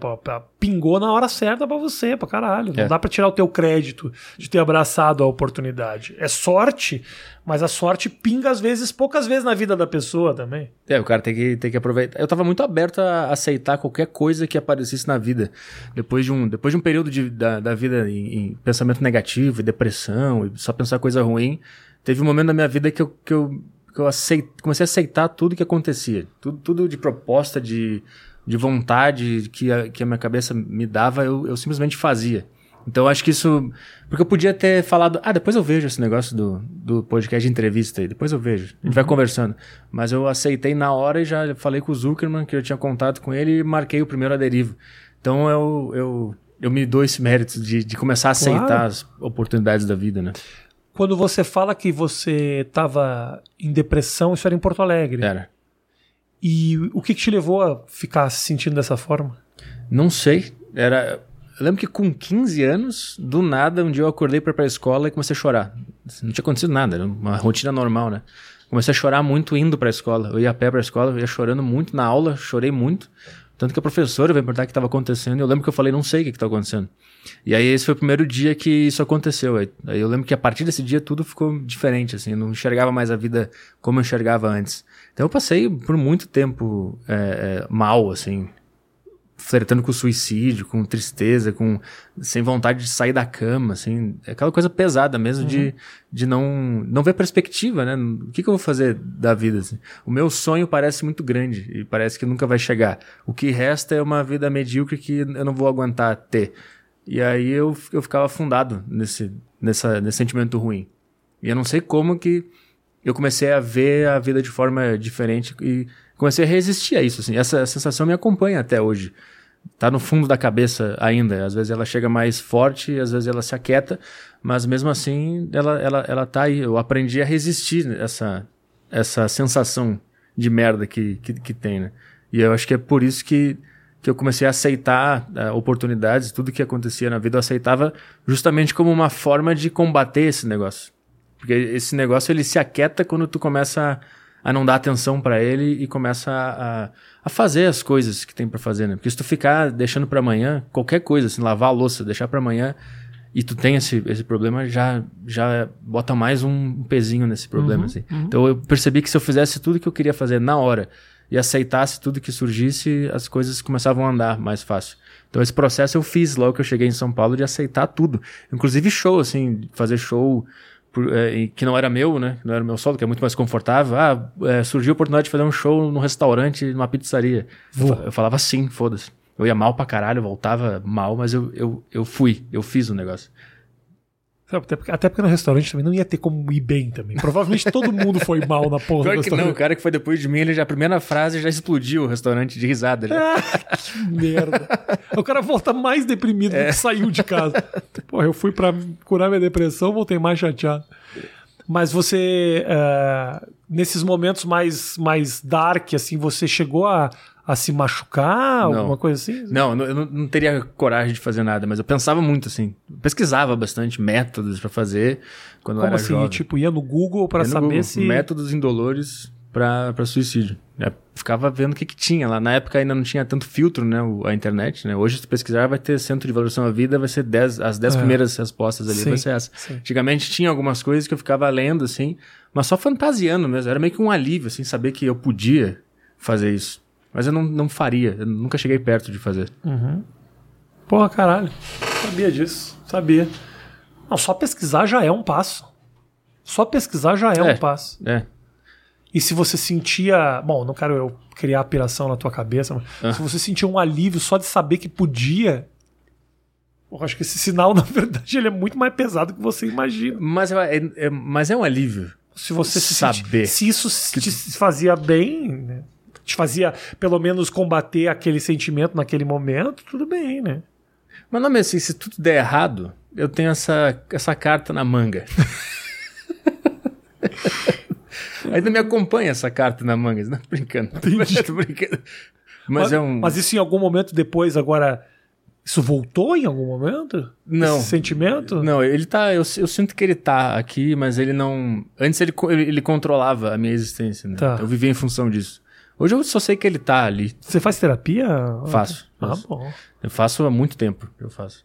Pingou na hora certa pra você, pra caralho. Não É. dá pra tirar o teu crédito de ter abraçado a oportunidade. É sorte, mas a sorte pinga às vezes, poucas vezes na vida da pessoa também. É, o cara tem que, tem que aproveitar. Eu tava muito aberto a aceitar qualquer coisa que aparecesse na vida. Depois de um, depois de um período de- da, da vida em, em pensamento negativo e depressão, e só pensar coisa ruim, teve um momento na minha vida que eu, que eu, que eu aceit- comecei a aceitar tudo que acontecia. Tudo, tudo de proposta, de, de vontade que a, que a minha cabeça me dava, eu, eu simplesmente fazia. Então eu acho que isso. Porque eu podia ter falado, ah, depois eu vejo esse negócio do, do podcast de entrevista aí, depois eu vejo. A gente vai conversando. Mas eu aceitei na hora e já falei com o Zuckerman, que eu tinha contato com ele, e marquei o primeiro a deriva. Então eu, eu, eu me dou esse mérito de, de começar a aceitar Claro. as oportunidades da vida, né? Quando você fala que você estava em depressão, isso era em Porto Alegre. Era. E o que, que te levou a ficar se sentindo dessa forma? Não sei. Era. Eu lembro que com 15 anos, do nada, um dia eu acordei pra ir pra escola e comecei a chorar. Não tinha acontecido nada, era uma rotina normal, né? Comecei a chorar muito indo pra escola. Eu ia a pé pra escola, eu ia chorando muito na aula, chorei muito. Tanto que a professora veio perguntar o que estava acontecendo e eu lembro que eu falei, não sei o que está acontecendo. E aí esse foi o primeiro dia que isso aconteceu. Aí eu lembro que a partir desse dia tudo ficou diferente, assim, eu não enxergava mais a vida como eu enxergava antes. Então eu passei por muito tempo é, é, mal, assim, flertando com suicídio, com tristeza, com sem vontade de sair da cama, assim, é aquela coisa pesada mesmo de, de não não ver perspectiva, né? O que, que eu vou fazer da vida? Assim? O meu sonho parece muito grande e parece que nunca vai chegar. O que resta é uma vida medíocre que eu não vou aguentar ter. E aí eu, eu ficava afundado nesse, nessa, nesse sentimento ruim. E eu não sei como que eu comecei a ver a vida de forma diferente e comecei a resistir a isso. Assim. Essa sensação me acompanha até hoje. Tá no fundo da cabeça ainda. Às vezes ela chega mais forte, às vezes ela se aquieta, mas mesmo assim ela, ela, ela tá aí. Eu aprendi a resistir essa, essa sensação de merda que, que, que tem, né? E eu acho que é por isso que, que eu comecei a aceitar uh, oportunidades, tudo que acontecia na vida eu aceitava justamente como uma forma de combater esse negócio. Porque esse negócio ele se aquieta quando tu começa a, a não dar atenção para ele e começa a, a, a, fazer as coisas que tem para fazer, né? Porque se tu ficar deixando para amanhã, qualquer coisa, assim, lavar a louça, deixar para amanhã e tu tem esse, esse problema, já, já bota mais um pezinho nesse problema, Uhum, assim. uhum. Então eu percebi que se eu fizesse tudo que eu queria fazer na hora e aceitasse tudo que surgisse, as coisas começavam a andar mais fácil. Então esse processo eu fiz logo que eu cheguei em São Paulo de aceitar tudo. Inclusive show, assim, fazer show por, é, que não era meu, né? Que não era meu solo, que é muito mais confortável. Ah, é, surgiu a oportunidade de fazer um show num restaurante, numa pizzaria. Vou. eu falava sim, foda-se. Eu ia mal pra caralho, voltava mal, mas eu, eu, eu fui, eu fiz o negócio. Sabe, Até porque, até porque no restaurante também não ia ter como ir bem também. Provavelmente todo mundo foi mal na porra do Pior que não, o restaurante. cara que foi depois de mim, ele já, a primeira frase já explodiu o restaurante de risada. já. Ah, que merda. O cara volta mais deprimido É. do que saiu de casa. Porra, eu fui pra curar minha depressão, voltei mais chateado. Mas você, eh, nesses momentos mais, mais dark, assim, você chegou a, a se machucar, Não. alguma coisa assim? Não, eu não, não teria coragem de fazer nada, mas eu pensava muito assim. Pesquisava bastante métodos pra fazer quando eu Como era assim? jovem. Tipo, ia no Google no saber Google, se. Métodos indolores pra suicídio. Já ficava vendo o que, que tinha lá. Na época ainda não tinha tanto filtro, né? A internet, né? Hoje, se pesquisar, vai ter Centro de Valorização à Vida, vai ser 10, as 10 É. primeiras respostas ali, Sim, vai ser essa. sim. Antigamente tinha algumas coisas que eu ficava lendo, assim, mas só fantasiando mesmo. Era meio que um alívio, assim, saber que eu podia fazer isso. Mas eu não, não faria, eu nunca cheguei perto de fazer. Porra, caralho. Sabia disso. Sabia. Não, só pesquisar já é um passo. Só pesquisar já é, É. um passo. É. E se você sentia. Bom, não quero eu criar piração na tua cabeça, mas Ah. se você sentia um alívio só de saber que podia. Eu acho que esse sinal, na verdade, ele é muito mais pesado que você imagina. Mas, é, é- mas é um alívio. Se você se Saber. senti- se isso te fazia bem, né? Te fazia pelo menos combater aquele sentimento naquele momento, tudo bem, né? Mas não, mas assim, se tudo der errado, eu tenho essa, essa carta na manga. Ainda me acompanha essa carta na manga, não brincando. Tô brincando. Mas, Mas, é um. mas isso em algum momento depois, agora. Isso voltou em algum momento? Não. Esse sentimento? Não, ele tá. Eu, eu sinto que ele tá aqui, mas ele não. Antes ele, ele, ele controlava a minha existência, né? Tá. Eu vivia em função disso. Hoje eu só sei que ele tá ali. Você faz terapia? Faço. Ah, faço. bom. Eu faço há muito tempo. Eu faço.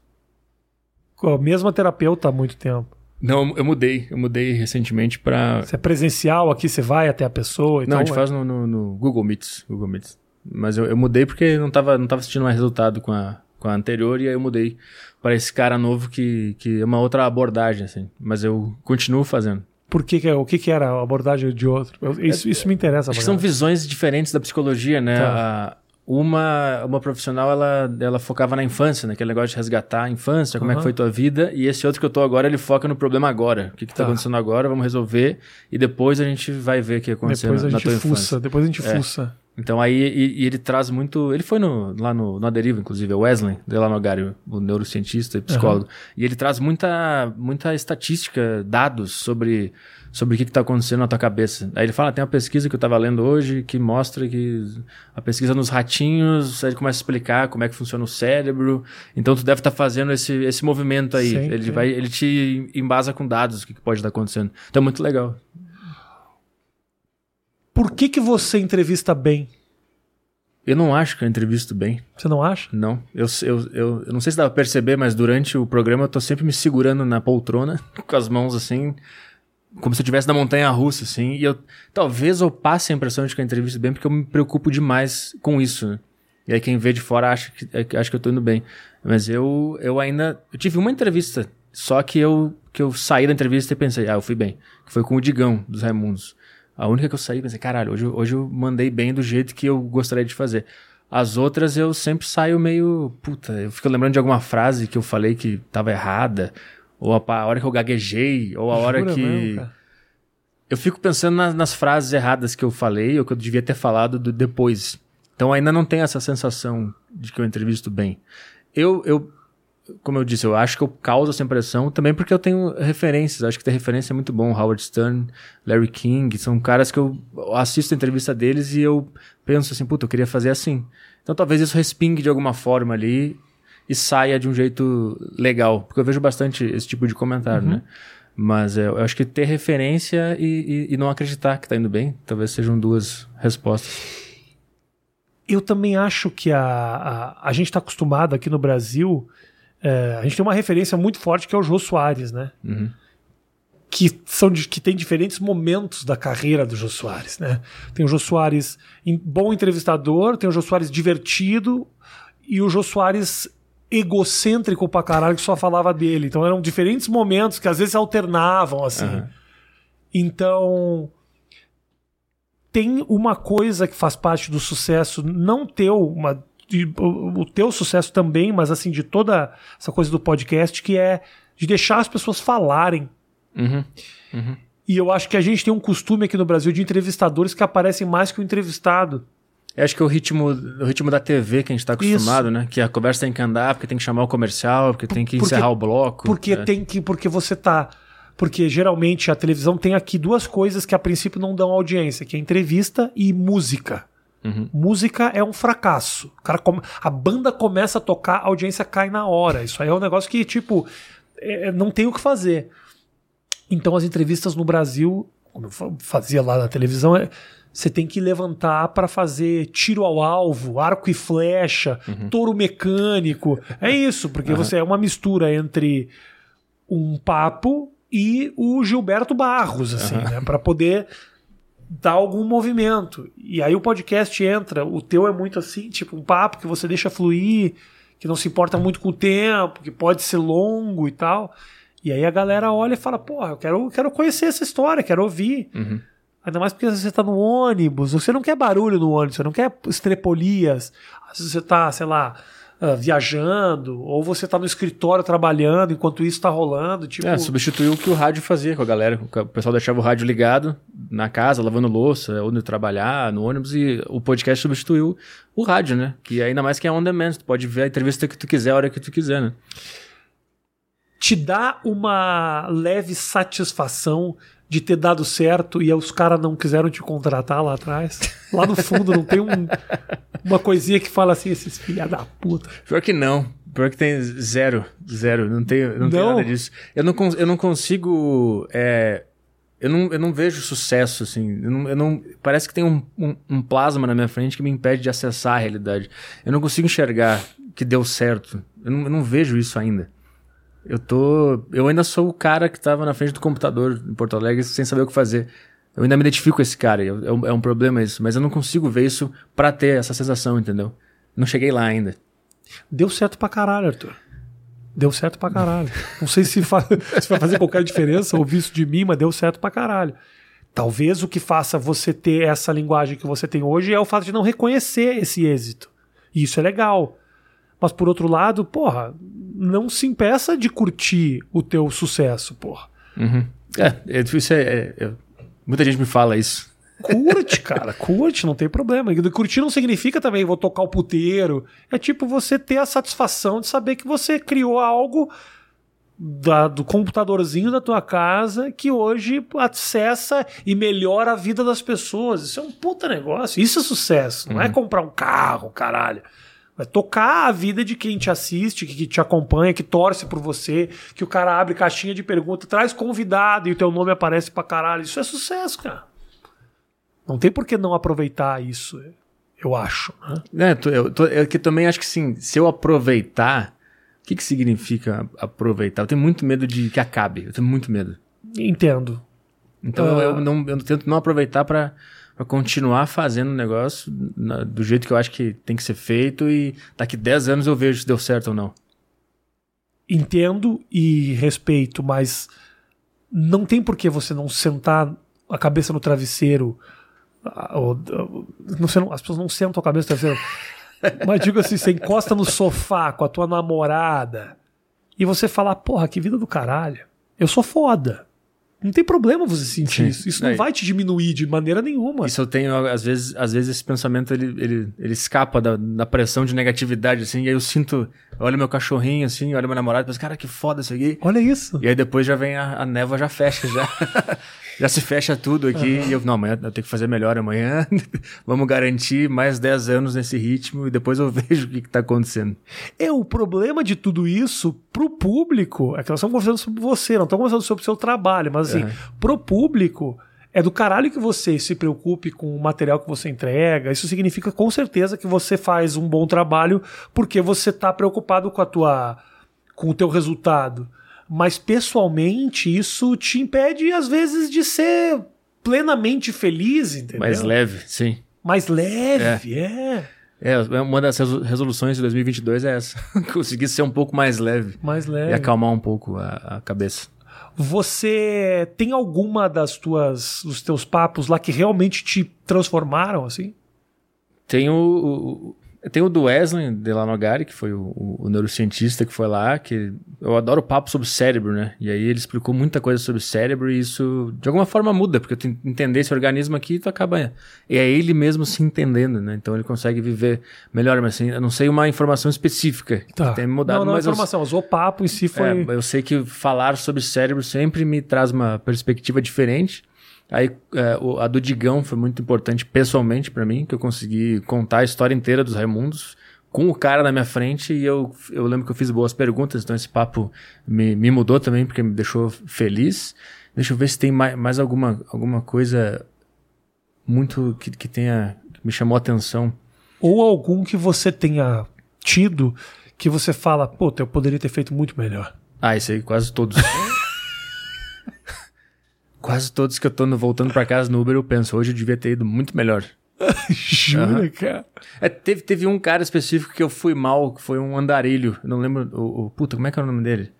Com a mesma terapeuta há muito tempo. Não, eu mudei. Eu mudei recentemente pra. Você é presencial aqui, você vai até a pessoa e Não, tal. a gente faz no, no- no Google Meets. Google Meets. Mas eu, eu mudei porque não tava, não tava sentindo mais resultado com a, com a anterior e aí eu mudei para esse cara novo que, que é uma outra abordagem, assim. Mas eu continuo fazendo. Por que, que é- o que, que era a abordagem de outro? Eu- isso, isso me interessa. Acho que são visões diferentes da psicologia, né? Tá. A- uma, uma profissional, ela, ela focava na infância, naquele negócio de resgatar a infância, como é que foi tua vida. E esse outro que eu tô agora, ele foca no problema agora. O que que tá, Tá. acontecendo agora, vamos resolver. E depois a gente vai ver o que aconteceu Depois na, a gente tua fuça, infância. depois a gente É. fuça. Então aí e, e ele traz muito. Ele foi no, lá no, no Aderiva, inclusive, é o Wesley Delanogari, o neurocientista e psicólogo. E ele traz muita, muita estatística, dados sobre, sobre o que está acontecendo na tua cabeça. Aí ele fala: tem uma pesquisa que eu estava lendo hoje que mostra que a pesquisa nos ratinhos, aí ele começa a explicar como é que funciona o cérebro. Então tu deve estar fazendo esse, esse movimento aí. Sim, ele, sim. vai, ele te embasa com dados o que, que pode estar acontecendo. Então é muito legal. Por que, que você entrevista bem? Eu não acho que eu entrevisto bem. Você não acha? Não, eu, eu, eu, eu não sei se dá pra perceber, mas durante o programa eu tô sempre me segurando na poltrona, com as mãos assim, como se eu estivesse na montanha russa, assim, e eu talvez eu passe a impressão de que eu entrevisto bem, porque eu me preocupo demais com isso, né? E aí quem vê de fora acha que, é, acha que eu tô indo bem. Mas eu, eu ainda. Eu tive uma entrevista, só que eu, que eu saí da entrevista e pensei, ah, eu fui bem. Que foi com o Digão, dos Raimundos. A única que eu saí, pensei, caralho, hoje, eu- hoje eu mandei bem do jeito que eu gostaria de fazer. As outras eu sempre saio meio. Puta, eu fico lembrando de alguma frase que eu falei que tava errada, ou a, hora que eu gaguejei, ou a hora Jura que. mesmo, eu fico pensando nas, nas frases erradas que eu falei, ou que eu devia ter falado do depois. Então ainda não tenho essa sensação de que eu entrevisto bem. Eu, eu, como eu disse, eu acho que eu causo essa impressão também porque eu tenho referências. Acho que ter referência é muito bom. Howard Stern, Larry King, são caras que eu assisto a entrevista deles e eu penso assim, puta, eu queria fazer assim. Então talvez isso respingue de alguma forma ali e saia de um jeito legal. Porque eu vejo bastante esse tipo de comentário, né? Mas é, eu acho que ter referência e, e- e não acreditar que tá indo bem, talvez sejam duas respostas. Eu também acho que a, a, a gente está acostumado aqui no Brasil. É, a gente tem uma referência muito forte que é o Jô Soares, né? Uhum. Que, são de, que tem diferentes momentos da carreira do Jô Soares, né? Tem o Jô Soares em- bom entrevistador, tem o Jô Soares divertido e o Jô Soares egocêntrico pra caralho que só falava dele. Então eram diferentes momentos que às vezes alternavam, assim. Aham. Então, tem uma coisa que faz parte do sucesso, não teu, uma, de- o, o teu sucesso também, mas assim, de toda essa coisa do podcast, que é de deixar as pessoas falarem. Uhum. E eu acho que a gente tem um costume aqui no Brasil de entrevistadores que aparecem mais que o entrevistado. Eu acho que é o ritmo, o ritmo da TV que a gente tá acostumado, né? Que a conversa tem que andar, porque tem que chamar o comercial, porque tem que Porque- encerrar o bloco. Porque é. tem que. Porque você tá. Porque geralmente a televisão tem aqui duas coisas que a princípio não dão audiência, que é entrevista e música. Uhum. Música é um fracasso. O cara come- A banda começa a tocar, a audiência cai na hora. Isso aí é um negócio que, tipo, é, não tem o que fazer. Então as entrevistas no Brasil, como eu fa- fazia lá na televisão, é- você tem que levantar para fazer tiro ao alvo, arco e flecha, Uhum. touro mecânico. É isso, porque você é uma mistura entre um papo e o Gilberto Barros, assim, né? Para poder dar algum movimento. E aí o podcast entra, o teu é muito assim, tipo um papo que você deixa fluir, que não se importa muito com o tempo, que pode ser longo e tal. E aí a galera olha e fala, porra, eu quero, quero conhecer essa história, quero ouvir. Uhum. Ainda mais porque você tá no ônibus, você não quer barulho no ônibus, você não quer estrepolias. Às vezes você tá, sei lá, ah, viajando, ou você tá no escritório trabalhando enquanto isso tá rolando. Tipo, É, substituiu o que o rádio fazia com a galera. O pessoal deixava o rádio ligado na casa, lavando louça, ou trabalhar, no ônibus, e o podcast substituiu o rádio, né? Que ainda mais que é on demand, tu pode ver a entrevista que tu quiser, a hora que tu quiser, né? te dá uma leve satisfação de ter dado certo e os caras não quiseram te contratar lá atrás. Lá no fundo não tem um- uma coisinha que fala assim, esses filha da puta. Pior que não. Pior que tem zero. Zero. Não tem, não tem Não? nada disso. Eu não, eu não consigo. é, eu, não, eu não vejo sucesso, assim. Eu não, eu não- parece que tem um, um, um plasma na minha frente que me impede de acessar a realidade. Eu não consigo enxergar que deu certo. Eu não, eu não vejo isso ainda. Eu tô. Eu ainda sou o cara que tava na frente do computador em Porto Alegre sem saber o que fazer. Eu ainda me identifico com esse cara. É um, é um problema isso. Mas eu não consigo ver isso pra ter essa sensação, entendeu? Não cheguei lá ainda. Deu certo pra caralho, Arthur. Deu certo pra caralho. Não sei se, fa- se vai fazer qualquer diferença ouvir isso de mim, mas deu certo pra caralho. Talvez o que faça você ter essa linguagem que você tem hoje é o fato de não reconhecer esse êxito. E isso é legal. Mas por outro lado, porra, não se impeça de curtir o teu sucesso, porra. Uhum. É, é difícil. É, é- é- muita gente me fala isso. Curte, cara, curte, não tem problema. E curtir não significa também vou tocar o puteiro. É tipo você ter a satisfação de saber que você criou algo da- do computadorzinho da tua casa que hoje acessa e melhora a vida das pessoas. Isso é um puta negócio. Isso é sucesso. Não é comprar um carro, caralho. Vai tocar a vida de quem te assiste, que te acompanha, que torce por você, que o cara abre caixinha de pergunta, traz convidado e o teu nome aparece pra caralho. Isso é sucesso, cara. Não tem por que não aproveitar isso, eu acho. Né? É, tô- eu, tô- eu que também acho que sim, se eu aproveitar, o que, que significa aproveitar? Eu tenho muito medo de que acabe. Eu tenho muito medo. Entendo. Então Ah. eu, eu não, eu tento não aproveitar pra pra continuar fazendo o negócio na- do jeito que eu acho que tem que ser feito e daqui 10 anos eu vejo se deu certo ou não. Entendo e respeito, mas não tem por que você não sentar a cabeça no travesseiro. ou- ou- não- as pessoas não sentam a cabeça no travesseiro. mas digo assim, você encosta no sofá com a tua namorada e você falar, porra, que vida do caralho. Eu sou foda. Não tem problema você sentir Sim. isso. Isso não Aí- vai te diminuir de maneira nenhuma. Isso eu tenho, às vezes, às vezes esse pensamento ele, ele, ele escapa da, da pressão de negatividade, assim, e aí eu sinto, eu olho meu cachorrinho, assim, olho meu namorado e penso, cara, que foda isso aqui. Olha isso. E aí depois já vem a, a névoa, já fecha, já. já se fecha tudo aqui. E eu, não, amanhã eu tenho que fazer melhor amanhã. Vamos garantir mais 10 anos nesse ritmo e depois eu vejo o que, que tá acontecendo. É, o problema de tudo isso pro público é que nós estamos conversando sobre você, não estamos conversando sobre o seu trabalho, mas assim, Uhum. pro público é do caralho que você se preocupe com o material que você entrega. Isso significa com certeza que você faz um bom trabalho porque você tá preocupado com a tua com o teu resultado. Mas pessoalmente isso te impede às vezes de ser plenamente feliz, entendeu? Mais leve, sim. Mais leve, é. É, uma das resolu- resoluções de 2022 é essa. Conseguir ser um pouco mais leve Mais leve. e acalmar um pouco a, a cabeça. Você tem alguma das tuas dos teus papos lá que realmente te transformaram assim? Tem o, o- tem o do Wesley Delanogari, que foi o, o- o neurocientista que foi lá, que eu adoro o papo sobre o cérebro, né? E aí ele explicou muita coisa sobre o cérebro e isso de alguma forma muda, porque tu en- entender esse organismo aqui, tu acaba. E é ele mesmo se entendendo, né? Então ele consegue viver melhor, mas assim, eu não sei uma informação específica que tem mudado, Tá. não, não mas eu- informação, mas o papo em si foi. é, eu sei que falar sobre cérebro sempre me traz uma perspectiva diferente. Aí é, a do Digão foi muito importante pessoalmente pra mim, que eu consegui contar a história inteira dos Raimundos com o cara na minha frente e eu, eu lembro que eu fiz boas perguntas, então esse papo me, me mudou também porque me deixou feliz. Deixa eu ver se tem mais, mais alguma, alguma coisa muito que, que tenha que me chamou a atenção. Ou algum que você tenha tido que você fala, pô, eu poderia ter feito muito melhor. Ah, isso aí, quase todos. quase todos que eu tô no- voltando pra casa no Uber, eu penso, hoje eu devia ter ido muito melhor. Jura, Aham. cara? É, teve, teve um cara específico que eu fui mal, que foi um andarilho. Eu não lembro. O, o- puta, como é que é o nome dele?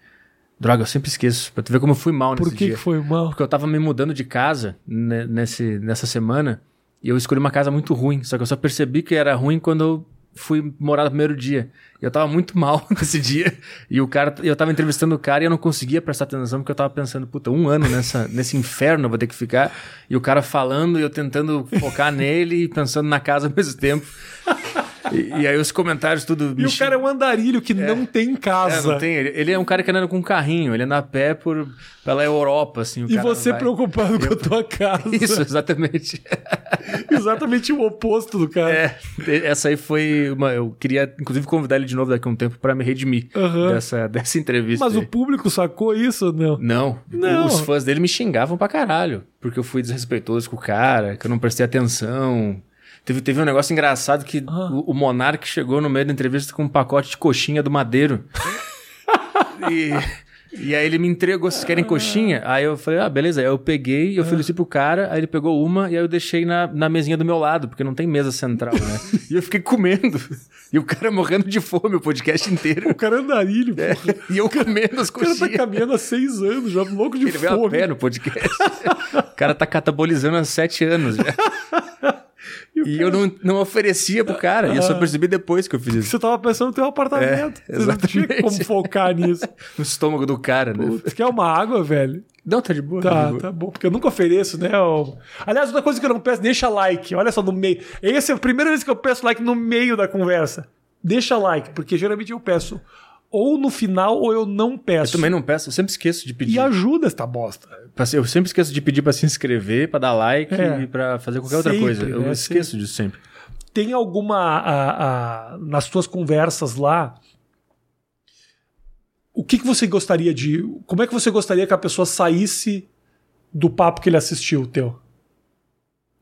Droga, eu sempre esqueço. Pra tu ver como eu fui mal Por nesse que, dia. que foi mal? Porque eu tava me mudando de casa né, nesse, nessa semana e eu escolhi uma casa muito ruim. Só que eu só percebi que era ruim quando eu fui morar no primeiro dia. Eu tava muito mal nesse dia. E o cara, eu tava entrevistando o cara e eu não conseguia prestar atenção porque eu tava pensando, puta, um ano nessa, nesse inferno eu vou ter que ficar. E o cara falando e eu tentando focar nele e pensando na casa ao mesmo tempo. E, e aí os comentários tudo. E o cara é um andarilho que não tem é, casa. não tem. Ele, ele é um cara que anda com um carrinho, ele anda a pé por, pela Europa, assim. o E você vai- preocupado com a tua casa. Isso, exatamente. Exatamente o oposto do cara. É, essa aí foi uma. Eu queria, inclusive, convidar ele de novo daqui a um tempo pra me redimir Aham. dessa, dessa entrevista. Mas aí. o público sacou isso ou não? Não, Não. os fãs dele me xingavam pra caralho. Porque eu fui desrespeitoso com o cara, que eu não prestei atenção. Teve, teve um negócio engraçado que Ah. o, o Monark chegou no meio da entrevista com um pacote de coxinha do Madeiro. e, e aí ele me entregou, vocês querem coxinha? Aí eu falei, ah, beleza. Aí eu peguei, eu Ah. ofereci pro cara, aí ele pegou uma e aí eu deixei na, na mesinha do meu lado, porque não tem mesa central, né? e eu fiquei comendo. E o cara morrendo de fome o podcast inteiro. O cara é andarilho, É, porra. e eu comendo as O cara tá coxinhas. caminhando há seis anos, já louco de Ele veio a fome. pé no podcast. o cara tá catabolizando há sete anos já. E eu não, não oferecia pro cara. E eu só percebi depois que eu fiz isso. Você tava pensando no teu apartamento. É, você não tinha exatamente. como focar nisso. No estômago do cara, né? Você quer uma água, velho? Não, tá de boa. de Tá, boa. tá bom. Porque eu nunca ofereço, né? ó. Aliás, outra coisa que eu não peço, deixa like. Olha só, no meio. Essa é a primeira vez que eu peço like no meio da conversa. Deixa like, porque geralmente eu peço ou no final ou eu não Eu peço. também não peço, eu sempre esqueço de pedir. E ajuda esta bosta. Eu sempre esqueço de pedir pra se inscrever, pra dar like É. e pra fazer qualquer outra Sempre, coisa. Eu né? esqueço disso sempre. Tem alguma. a- a- nas tuas conversas lá. O que, que você gostaria de. Como é que você gostaria que a pessoa saísse do papo que ele assistiu, o teu?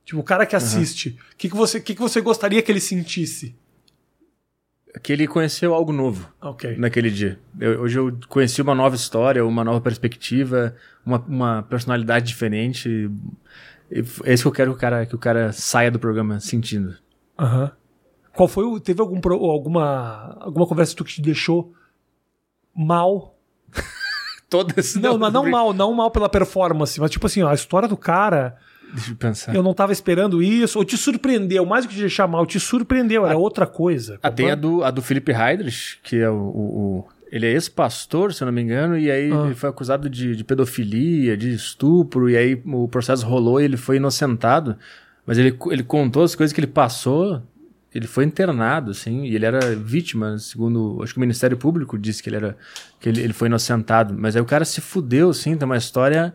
Tipo, o cara que assiste. O que, que, você, que, que você gostaria que ele sentisse? Que ele conheceu algo novo. Ok. naquele dia. Eu- hoje eu conheci uma nova história, uma nova perspectiva, uma, uma personalidade diferente. E É isso que eu quero que o cara, que o cara saia do programa sentindo. Aham. Qual foi o. Teve algum, alguma, alguma conversa que te deixou mal? Todas. Não, não, não mal, não mal pela performance, mas tipo assim, ó, a história do cara, Deixa eu pensar. eu não tava esperando isso, ou te surpreendeu, mais do que te deixar mal, te surpreendeu, era outra coisa. Ah, tem a do, a do Felipe Heidrich, que é o. o- o- ele é ex-pastor, se eu não me engano, e aí Ah. ele foi acusado de, de pedofilia, de estupro, e aí o processo rolou e ele foi inocentado. Mas ele, ele contou as coisas que ele passou, ele foi internado, assim, e ele era vítima, segundo. Acho que o Ministério Público disse que ele era. que ele, ele foi inocentado. Mas aí o cara se fudeu, assim, tem uma história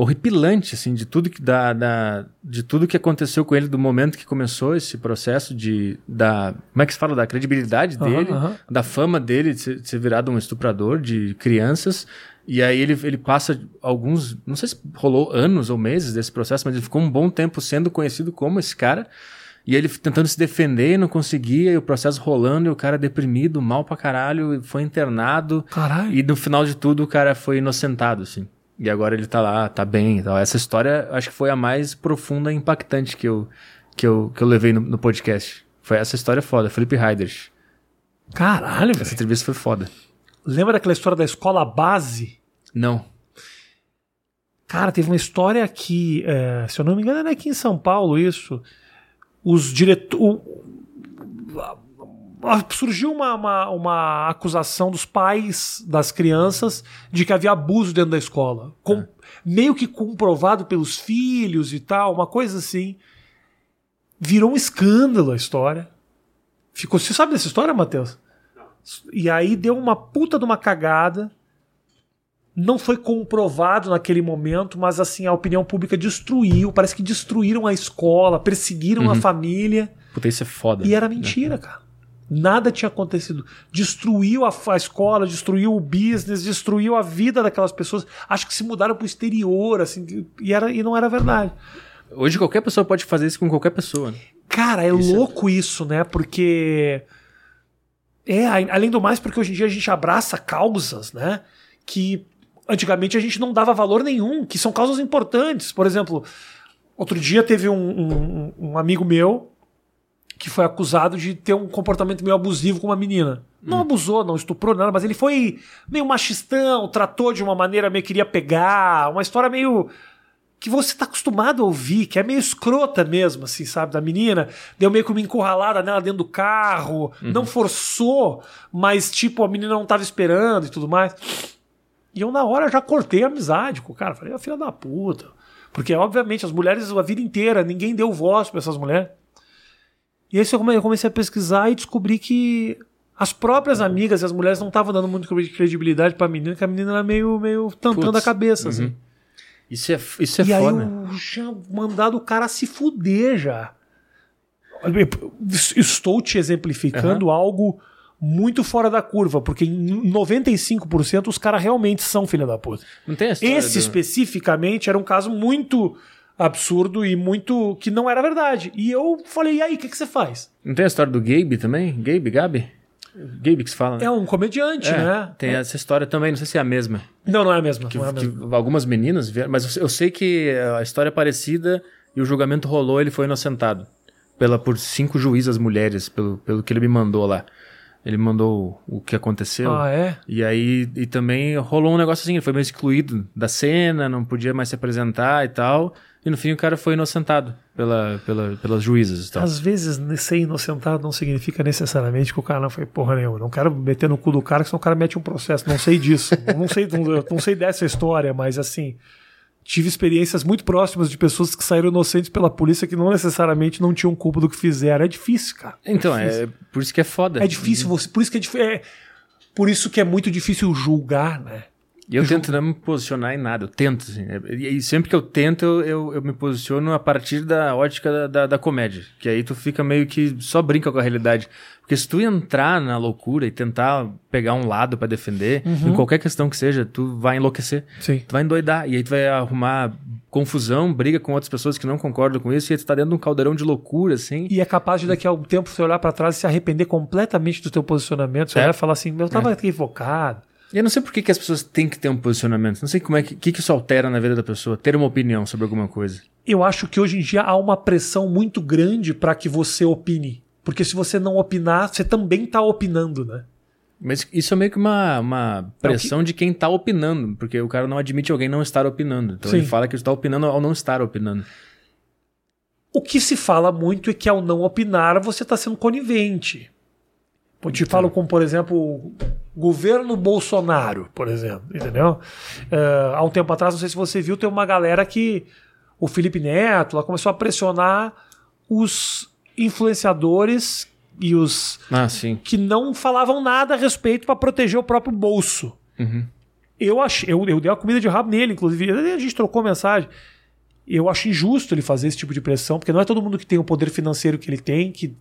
horripilante, assim, de tudo que da, da- de tudo que aconteceu com ele do momento que começou esse processo de da como é que se fala da credibilidade dele, aham. da fama dele de ser, de ser virado um estuprador de crianças. E aí ele, ele passa alguns, não sei se rolou anos ou meses desse processo, mas ele ficou um bom tempo sendo conhecido como esse cara. E ele tentando se defender e não conseguia, e o processo rolando, e o cara deprimido, mal pra caralho, foi internado. Caralho. E no final de tudo, o cara foi inocentado, assim. E agora ele tá lá, tá bem e tal. Essa história, acho que foi a mais profunda e impactante que eu, que eu, que eu levei no, no podcast. Foi essa história foda, Felipe Heidrich. Caralho, Essa velho. entrevista foi foda. Lembra daquela história da escola base? Não. Cara, teve uma história que, é, se eu não me engano, era aqui em São Paulo isso. Os diretores. Surgiu uma, uma, uma acusação dos pais das crianças de que havia abuso dentro da escola. Com- Meio que comprovado pelos filhos e tal, uma coisa assim. Virou um escândalo a história. Ficou. Você sabe dessa história, Matheus? E aí deu uma puta de uma cagada não foi comprovado naquele momento, mas assim, a opinião pública destruiu, parece que destruíram a escola, perseguiram a família, Puta, isso é foda. e era mentira, cara. Nada tinha acontecido. Destruiu a, a escola, destruiu o business, destruiu a vida daquelas pessoas. Acho que se mudaram pro exterior, assim, e, era, e não era verdade. Hoje qualquer pessoa pode fazer isso com qualquer pessoa. Né? Cara, é Isso é- louco isso, né? Porque. É, além do mais, porque hoje em dia a gente abraça causas, né? Que antigamente a gente não dava valor nenhum, que são causas importantes. Por exemplo, outro dia teve um, um- um amigo meu que foi acusado de ter um comportamento meio abusivo com uma menina. Não abusou, não estuprou nada, mas ele foi meio machistão, tratou de uma maneira meio que queria pegar, uma história meio que você tá acostumado a ouvir, que é meio escrota mesmo, assim, sabe, da menina. Deu meio que uma encurralada nela dentro do carro, não forçou, mas tipo, a menina não tava esperando e tudo mais. E eu, na hora, já cortei a amizade com o cara. Falei, "Ô, filha da puta. Porque, obviamente, as mulheres a vida inteira, ninguém deu voz pra essas mulheres. E aí eu come- eu comecei a pesquisar e descobri que as próprias amigas e as mulheres não estavam dando muito credibilidade pra menina, que a menina era meio, meio tantando a cabeça, assim. Isso é, isso é e aí foda. eu tinha mandado o cara se fuder já. Estou te exemplificando algo muito fora da curva, porque em 95% os caras realmente são filha da puta. Não tem a Esse do- especificamente era um caso muito absurdo e muito que não era verdade. E eu falei, e aí, o que, que você faz? Não tem a história do Gabe também? Gabe, Gabi? Gabe que se fala, né? É um comediante, É, né? Tem essa história também, não sei se é a mesma. Não, não é a mesma. Que, é a mesma. algumas meninas vieram, mas eu, sei que a história é parecida e o julgamento rolou, ele foi inocentado pela por cinco juízas mulheres, pelo, pelo que ele me mandou lá. Ele mandou o, o que aconteceu. Ah, é? E aí e também rolou um negócio assim, ele foi meio excluído da cena, não podia mais se apresentar e tal. E no fim o cara foi inocentado pela, pela, pelas juízas e tal. Às vezes, ser inocentado não significa necessariamente que o cara não foi porra nenhuma. Não quero meter no cu do cara, que senão o cara mete um processo. Não sei disso. Não sei, não, não sei dessa história, mas assim. Tive experiências muito próximas de pessoas que saíram inocentes pela polícia que não necessariamente não tinham culpa do que fizeram. É difícil, cara. Então, é por isso que é foda. É difícil você. Por isso que é, é por isso que é muito difícil julgar, né? E eu tento não me posicionar em nada, eu tento. Assim, é, e sempre que eu tento, eu, eu, eu me posiciono a partir da ótica da, da, da comédia. Que aí tu fica meio que só brinca com a realidade. Porque se tu entrar na loucura e tentar pegar um lado pra defender, em qualquer questão que seja, tu vai enlouquecer. Sim. Tu vai endoidar. E aí tu vai arrumar confusão, briga com outras pessoas que não concordam com isso, e aí tu tá dentro de um caldeirão de loucura, assim. E é capaz de daqui a um tempo você olhar pra trás e se arrepender completamente do teu posicionamento. Você É. olhar e falar assim, eu tava equivocado. Eu não sei por que, que as pessoas têm que ter um posicionamento. Não sei como é que, que, que isso altera na vida da pessoa, ter uma opinião sobre alguma coisa. Eu acho que hoje em dia há uma pressão muito grande para que você opine. Porque se você não opinar, você também tá opinando, né? Mas isso é meio que uma, uma pressão de quem tá opinando, porque o cara não admite alguém não estar opinando. Então Sim. ele fala que está opinando ao não estar opinando. O que se fala muito é que ao não opinar, você está sendo conivente. Eu te falo como, por exemplo, governo Bolsonaro, por exemplo, entendeu? É, há um tempo atrás, não sei se você viu, tem uma galera que o Felipe Neto lá começou a pressionar os influenciadores e os Ah, sim. que não falavam nada a respeito para proteger o próprio bolso. Uhum. Eu achei, eu, eu dei uma comida de rabo nele, inclusive. A gente trocou mensagem. Eu acho injusto ele fazer esse tipo de pressão, porque não é todo mundo que tem o poder financeiro que ele tem, que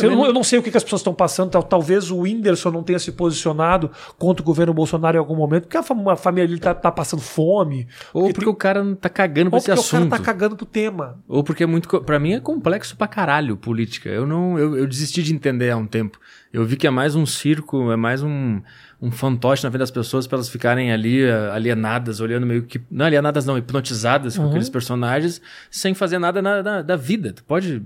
eu, não, eu não sei o que, que as pessoas estão passando. tal- Talvez o Whindersson não tenha se posicionado contra o governo Bolsonaro em algum momento, porque a, fam- a família dele tá, tá passando fome. Ou porque, o cara não tá cagando pra Ou esse porque o assunto. cara tá cagando pro tema. Ou porque é muito. Pra mim é complexo pra caralho política. Eu não. Eu, eu desisti de entender há um tempo. Eu vi que é mais um circo, é mais um, um fantoche na vida das pessoas pra elas ficarem ali eh, alienadas, olhando meio que. Não alienadas, não, hipnotizadas com aqueles personagens, sem fazer nada na, na- da vida. Tu pode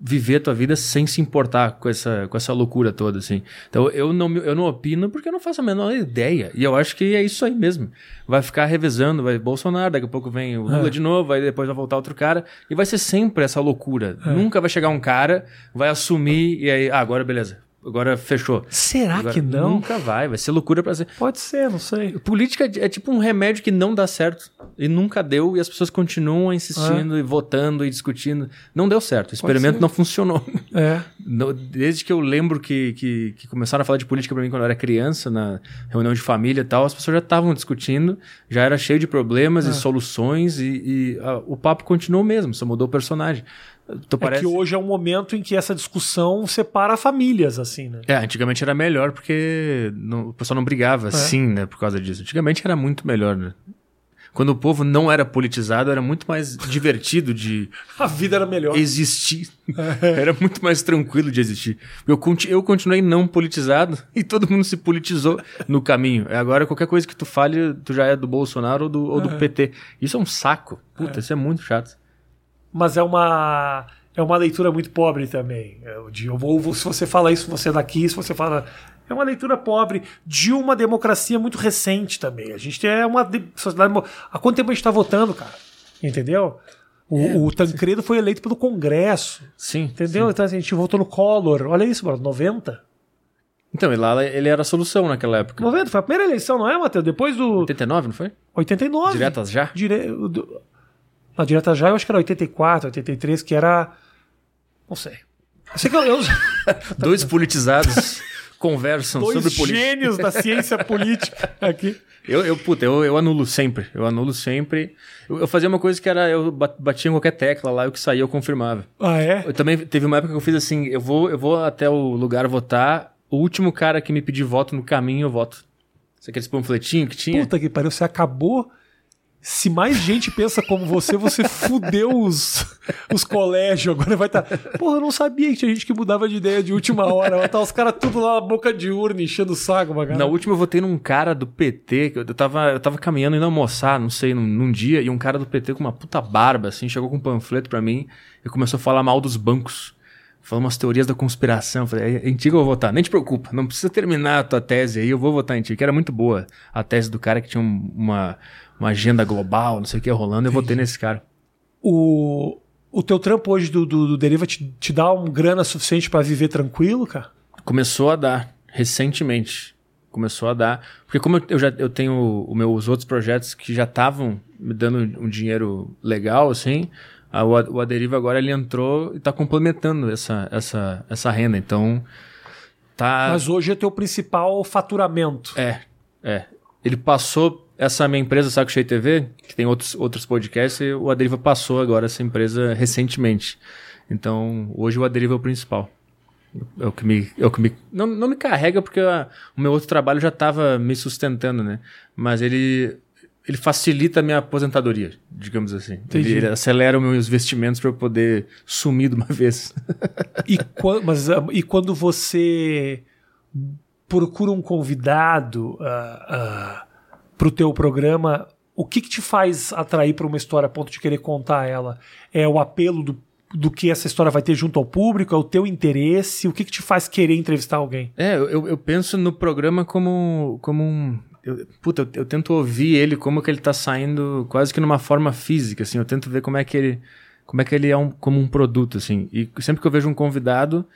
viver a tua vida sem se importar com essa, com essa loucura toda, assim. Então eu não, eu não opino porque eu não faço a menor ideia. E eu acho que é isso aí mesmo. Vai ficar revezando, vai Bolsonaro, daqui a pouco vem o Lula É. de novo, aí depois vai voltar outro cara. E vai ser sempre essa loucura. É. Nunca vai chegar um cara, vai assumir e aí, ah, agora beleza. Agora fechou. Será Agora, que não? Nunca vai, vai ser loucura pra ser. Pode ser, não sei. Política é é tipo um remédio que não dá certo. E nunca deu, e as pessoas continuam insistindo e votando e discutindo. Não deu certo. O experimento não funcionou. É. Desde que eu lembro que, que, que começaram a falar de política pra mim quando eu era criança, na reunião de família e tal, as pessoas já estavam discutindo, já era cheio de problemas É. e soluções, e, e, ah, o papo continuou mesmo, só mudou o personagem. Então, É parece... que hoje é um momento em que essa discussão separa famílias, assim, né? É, antigamente era melhor porque não- o pessoal não É. brigava assim, né, por causa disso. Antigamente era muito melhor, né? quando o povo não era politizado, era muito mais divertido de A vida era melhor. existir. era muito mais tranquilo de existir. Eu, conti- eu continuei não politizado e todo mundo se politizou no caminho. Agora, qualquer coisa que tu fale, tu já é do Bolsonaro ou do, ou do PT. Isso é um saco. Puta, isso é muito chato. Mas é uma é uma leitura muito pobre também. É, De, ou se você fala isso, você é daqui, se você fala. É uma leitura pobre de uma democracia muito recente também. A gente é uma de- sociedade. Há quanto tempo a gente está votando, cara? Entendeu? O, o Tancredo foi eleito pelo Congresso. Sim. Entendeu? Então assim, a gente votou no Collor. Olha isso, mano. 90? Então, e lá ele era a solução naquela época. 90 foi a primeira eleição, não é, Matheus? Depois do 89, não foi? 89. Diretas já? Dire... do- Na direta já, eu acho que era 84, 83, que era. Não sei. Eu sei que eu. eu... Dois politizados conversam Dois sobre política. gênios da ciência política aqui. Eu, eu, puta, eu, eu anulo sempre. Eu anulo sempre. Eu, eu fazia uma coisa que era, eu ba- batia em qualquer tecla lá e o que saía eu confirmava. Ah, é? Eu também teve uma época que eu fiz assim, eu vou, eu vou até o lugar votar, o último cara que me pedir voto no caminho eu voto. Isso aqueles panfletinhos que tinha? Puta que pariu, você acabou. Se mais gente pensa como você, você fudeu os, os colégios. Agora vai estar. Porra, eu não sabia que tinha gente que mudava de ideia de última hora. Vai tá os caras tudo lá na boca de urna, enchendo o saco, Na bacana. última eu votei num cara do PT, que eu tava, eu tava caminhando indo almoçar, não sei, num, num dia, e um cara do PT com uma puta barba, assim, chegou com um panfleto pra mim e começou a falar mal dos bancos. Falou umas teorias da conspiração. Eu Falei, é em ti eu vou votar. Nem te preocupa, não precisa terminar a tua tese aí, eu vou votar em ti. Que era muito boa a tese do cara que tinha um- uma, uma agenda global, não sei o que rolando, eu votei nesse cara. O, o teu trampo hoje do, do, do Deriva te, te dá um grana suficiente pra viver tranquilo, cara? Começou a dar, recentemente. Começou a dar. Porque como eu, eu já eu tenho os meus outros projetos que já estavam me dando um dinheiro legal, assim, a, o, o Aderiva agora ele entrou e está complementando essa, essa, essa renda. Então, tá... Mas hoje é teu principal faturamento. É, é. Ele passou essa minha empresa, Saco Cheio TV, que tem outros, outros podcasts, o Aderiva passou agora essa empresa recentemente. Então, hoje o Aderiva é o principal. É o que me. É o que me não, não me carrega porque ah, o meu outro trabalho já estava me sustentando, né? Mas ele. Ele facilita a minha aposentadoria, digamos assim. Ele, ele acelera os meus investimentos para eu poder sumir de uma vez. E, quan- mas, ah, e quando você procura um convidado para o teu programa, o que, que te faz atrair para uma história a ponto de querer contar ela? É o apelo do, do que essa história vai ter junto ao público? É o teu interesse? O que, que te faz querer entrevistar alguém? É, eu, eu penso no programa como, como um. Eu, puta, eu, eu tento ouvir ele como que ele tá saindo quase que numa forma física, assim. Eu tento ver como é que ele. Como é que ele é um, como um produto, assim. E sempre que eu vejo um convidado,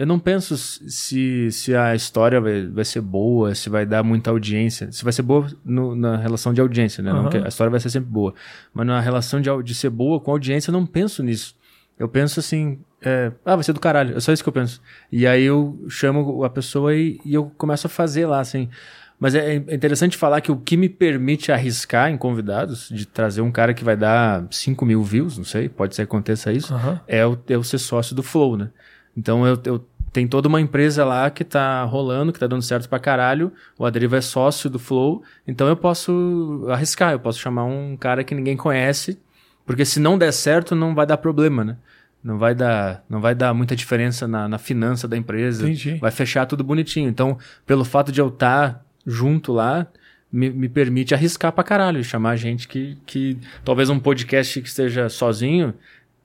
eu não penso se, se a história vai, vai ser boa, se vai dar muita audiência. Se vai ser boa no- na relação de audiência, né? Que a história vai ser sempre boa. Mas na relação de, de ser boa com audiência, eu não penso nisso. Eu penso assim, é, ah, vai ser do caralho. É só isso que eu penso. E aí eu chamo a pessoa e, e eu começo a fazer lá, assim. Mas é, é interessante falar que o que me permite arriscar em convidados, de trazer um cara que vai dar 5 mil views, não sei, pode ser que aconteça isso, Aham. é o, é ser sócio do Flow, né? Então eu, eu tem toda uma empresa lá que tá rolando, que tá dando certo pra caralho. O Adriva é sócio do Flow, então eu posso arriscar, eu posso chamar um cara que ninguém conhece, porque se não der certo, não vai dar problema, né? Não vai dar, não vai dar muita diferença na, na finança da empresa. Entendi. Vai fechar tudo bonitinho. Então, pelo fato de eu estar junto lá, me, me permite arriscar pra caralho, chamar gente que, que talvez um podcast que esteja sozinho,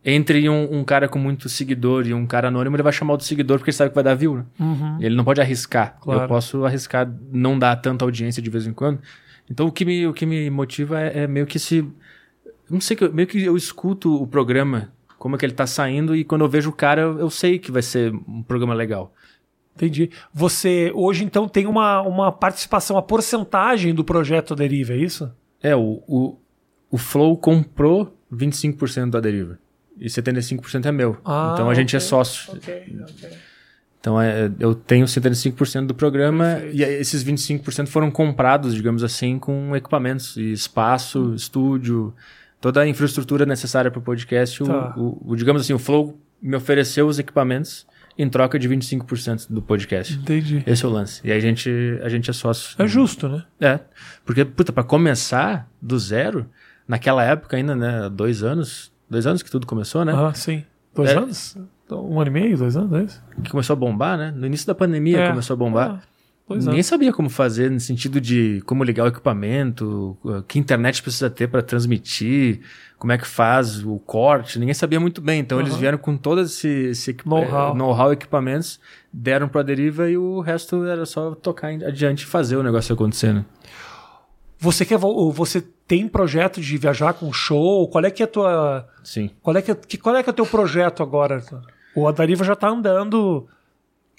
entre um, um cara com muito seguidor e um cara anônimo, ele vai chamar o do seguidor porque ele sabe que vai dar view, né? Uhum. Ele não pode arriscar. Claro. Eu posso arriscar não dar tanta audiência de vez em quando. Então o que me, o que me motiva é, é meio que se. Não sei, meio que eu escuto o programa, como é que ele tá saindo, e quando eu vejo o cara, eu, eu sei que vai ser um programa legal. Entendi. Você hoje então tem uma, uma participação, a porcentagem do projeto Deriva, é isso? É, o, o, o Flow comprou 25% da deriva. E 75% é meu. Ah, então a gente é sócio. Ok, ok. Então é, eu tenho 75% do programa Perfeito. e esses 25% foram comprados, digamos assim, com equipamentos e espaço, estúdio, toda a infraestrutura necessária para o podcast. O- Tá. O, o- digamos assim, o Flow me ofereceu os equipamentos em troca de 25% do podcast. Entendi. Esse é o lance. E aí a gente, a gente é sócio. É justo, né? É. Porque, puta, pra começar do zero, naquela época ainda, né? Dois anos. Dois anos que tudo começou, né? Ah, sim. Dois É. anos? Um ano e meio, dois anos, é isso? Que começou a bombar, né? No início da pandemia É. começou a bombar. Ah, Ninguém sabia como fazer no sentido de como ligar o equipamento, que internet precisa ter para transmitir, como é que faz o corte. Ninguém sabia muito bem. Então eles Aham. vieram com todo esse, esse Know-how. eh, know-how, equipamentos, deram para a deriva e o resto era só tocar adiante e fazer o negócio acontecendo. Você quer vo- você tem projeto de viajar com show? Qual é que é a tua Sim. qual é que é, que- qual é que é o teu projeto agora? O A Deriva já tá andando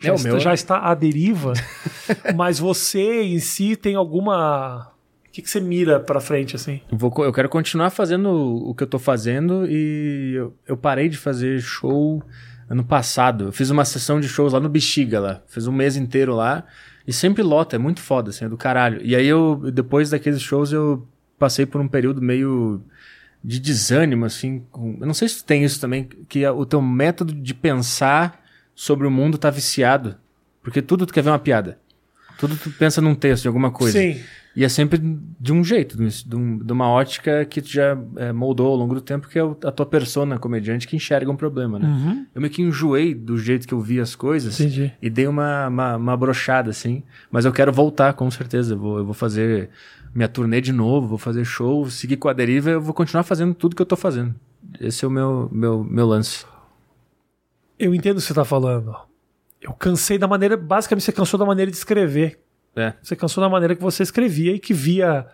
já, É, o está, meu- já está à deriva, mas você em si tem alguma o que, que você mira pra frente assim? Eu, vou eu quero continuar fazendo o que eu tô fazendo e eu, eu parei de fazer show ano passado. Eu fiz uma sessão de shows lá no Bexiga lá. Fiz um mês inteiro lá e sempre lota, é muito foda, assim, é do caralho. E aí eu, depois daqueles shows, eu passei por um período meio de desânimo, assim. com- eu não sei se tem isso também, que o teu método de pensar sobre o mundo tá viciado. Porque tudo tu quer ver uma piada. Tudo tu pensa num texto, em alguma coisa. Sim. E é sempre de um jeito, de, um- uma ótica que tu já é, moldou ao longo do tempo, que é a tua persona comediante que enxerga um problema, né? Uhum. Eu meio que enjoei do jeito que eu vi as coisas Entendi. e dei uma, uma, uma brochada, assim. Mas eu quero voltar, com certeza. Eu vou, eu vou fazer minha turnê de novo, vou fazer show, seguir com a deriva, eu vou continuar fazendo tudo que eu tô fazendo. Esse é o meu, meu, meu lance. Eu entendo o que você tá falando. Eu cansei da maneira, basicamente você cansou da maneira de escrever. É. Você cansou da maneira que você escrevia e que via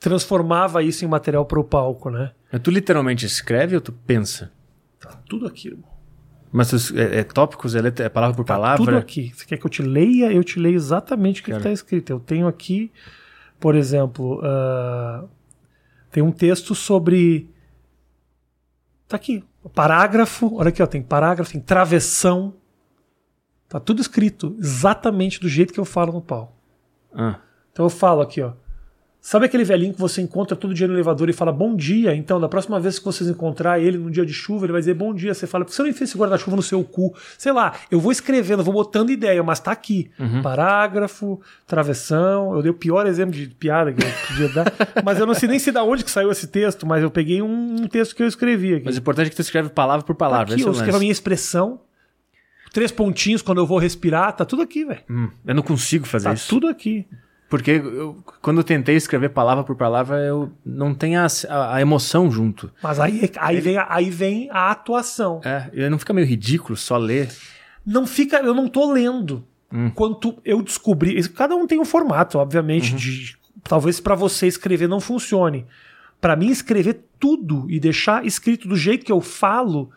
transformava isso em material para o palco, né? Tu literalmente escreve ou tu pensa? Tá tudo aqui, irmão. Mas é, é tópicos, é, letra- é palavra por palavra? Tudo aqui. Você quer que eu te leia? Eu te leio exatamente o que está escrito. Eu tenho aqui, por exemplo, ah, tem um texto sobre. Tá aqui. Parágrafo. Olha aqui, ó, tem parágrafo, tem travessão. Tá tudo escrito exatamente do jeito que eu falo no palco. Ah, Então eu falo aqui, ó. Sabe aquele velhinho que você encontra todo dia no elevador e fala bom dia? Então, da próxima vez que vocês encontrar ele num dia de chuva, ele vai dizer bom dia. Você fala, por que você não enfia esse guarda-chuva no seu cu? Sei lá, eu vou escrevendo, vou botando ideia, mas tá aqui. Parágrafo, travessão. Eu dei o pior exemplo de piada que eu podia dar. mas eu não sei nem se da onde que saiu esse texto, mas eu peguei um, um texto que eu escrevi aqui. mas o importante é que tu escreve palavra por Tá palavra. aqui, esse é eu escrevo a minha expressão. Três pontinhos quando eu vou respirar, tá tudo aqui, velho. Hum, eu não consigo fazer Tá isso. tudo aqui. Porque eu- quando eu tentei escrever palavra por palavra, eu não tenho a, a- a emoção junto. Mas aí, aí, vem, a- aí vem a atuação. É, e não fica meio ridículo só ler. Não fica, eu não tô lendo. Hum. Quanto eu descobri, cada um tem um formato, obviamente, de talvez para você escrever não funcione. Para mim escrever tudo e deixar escrito do jeito que eu falo,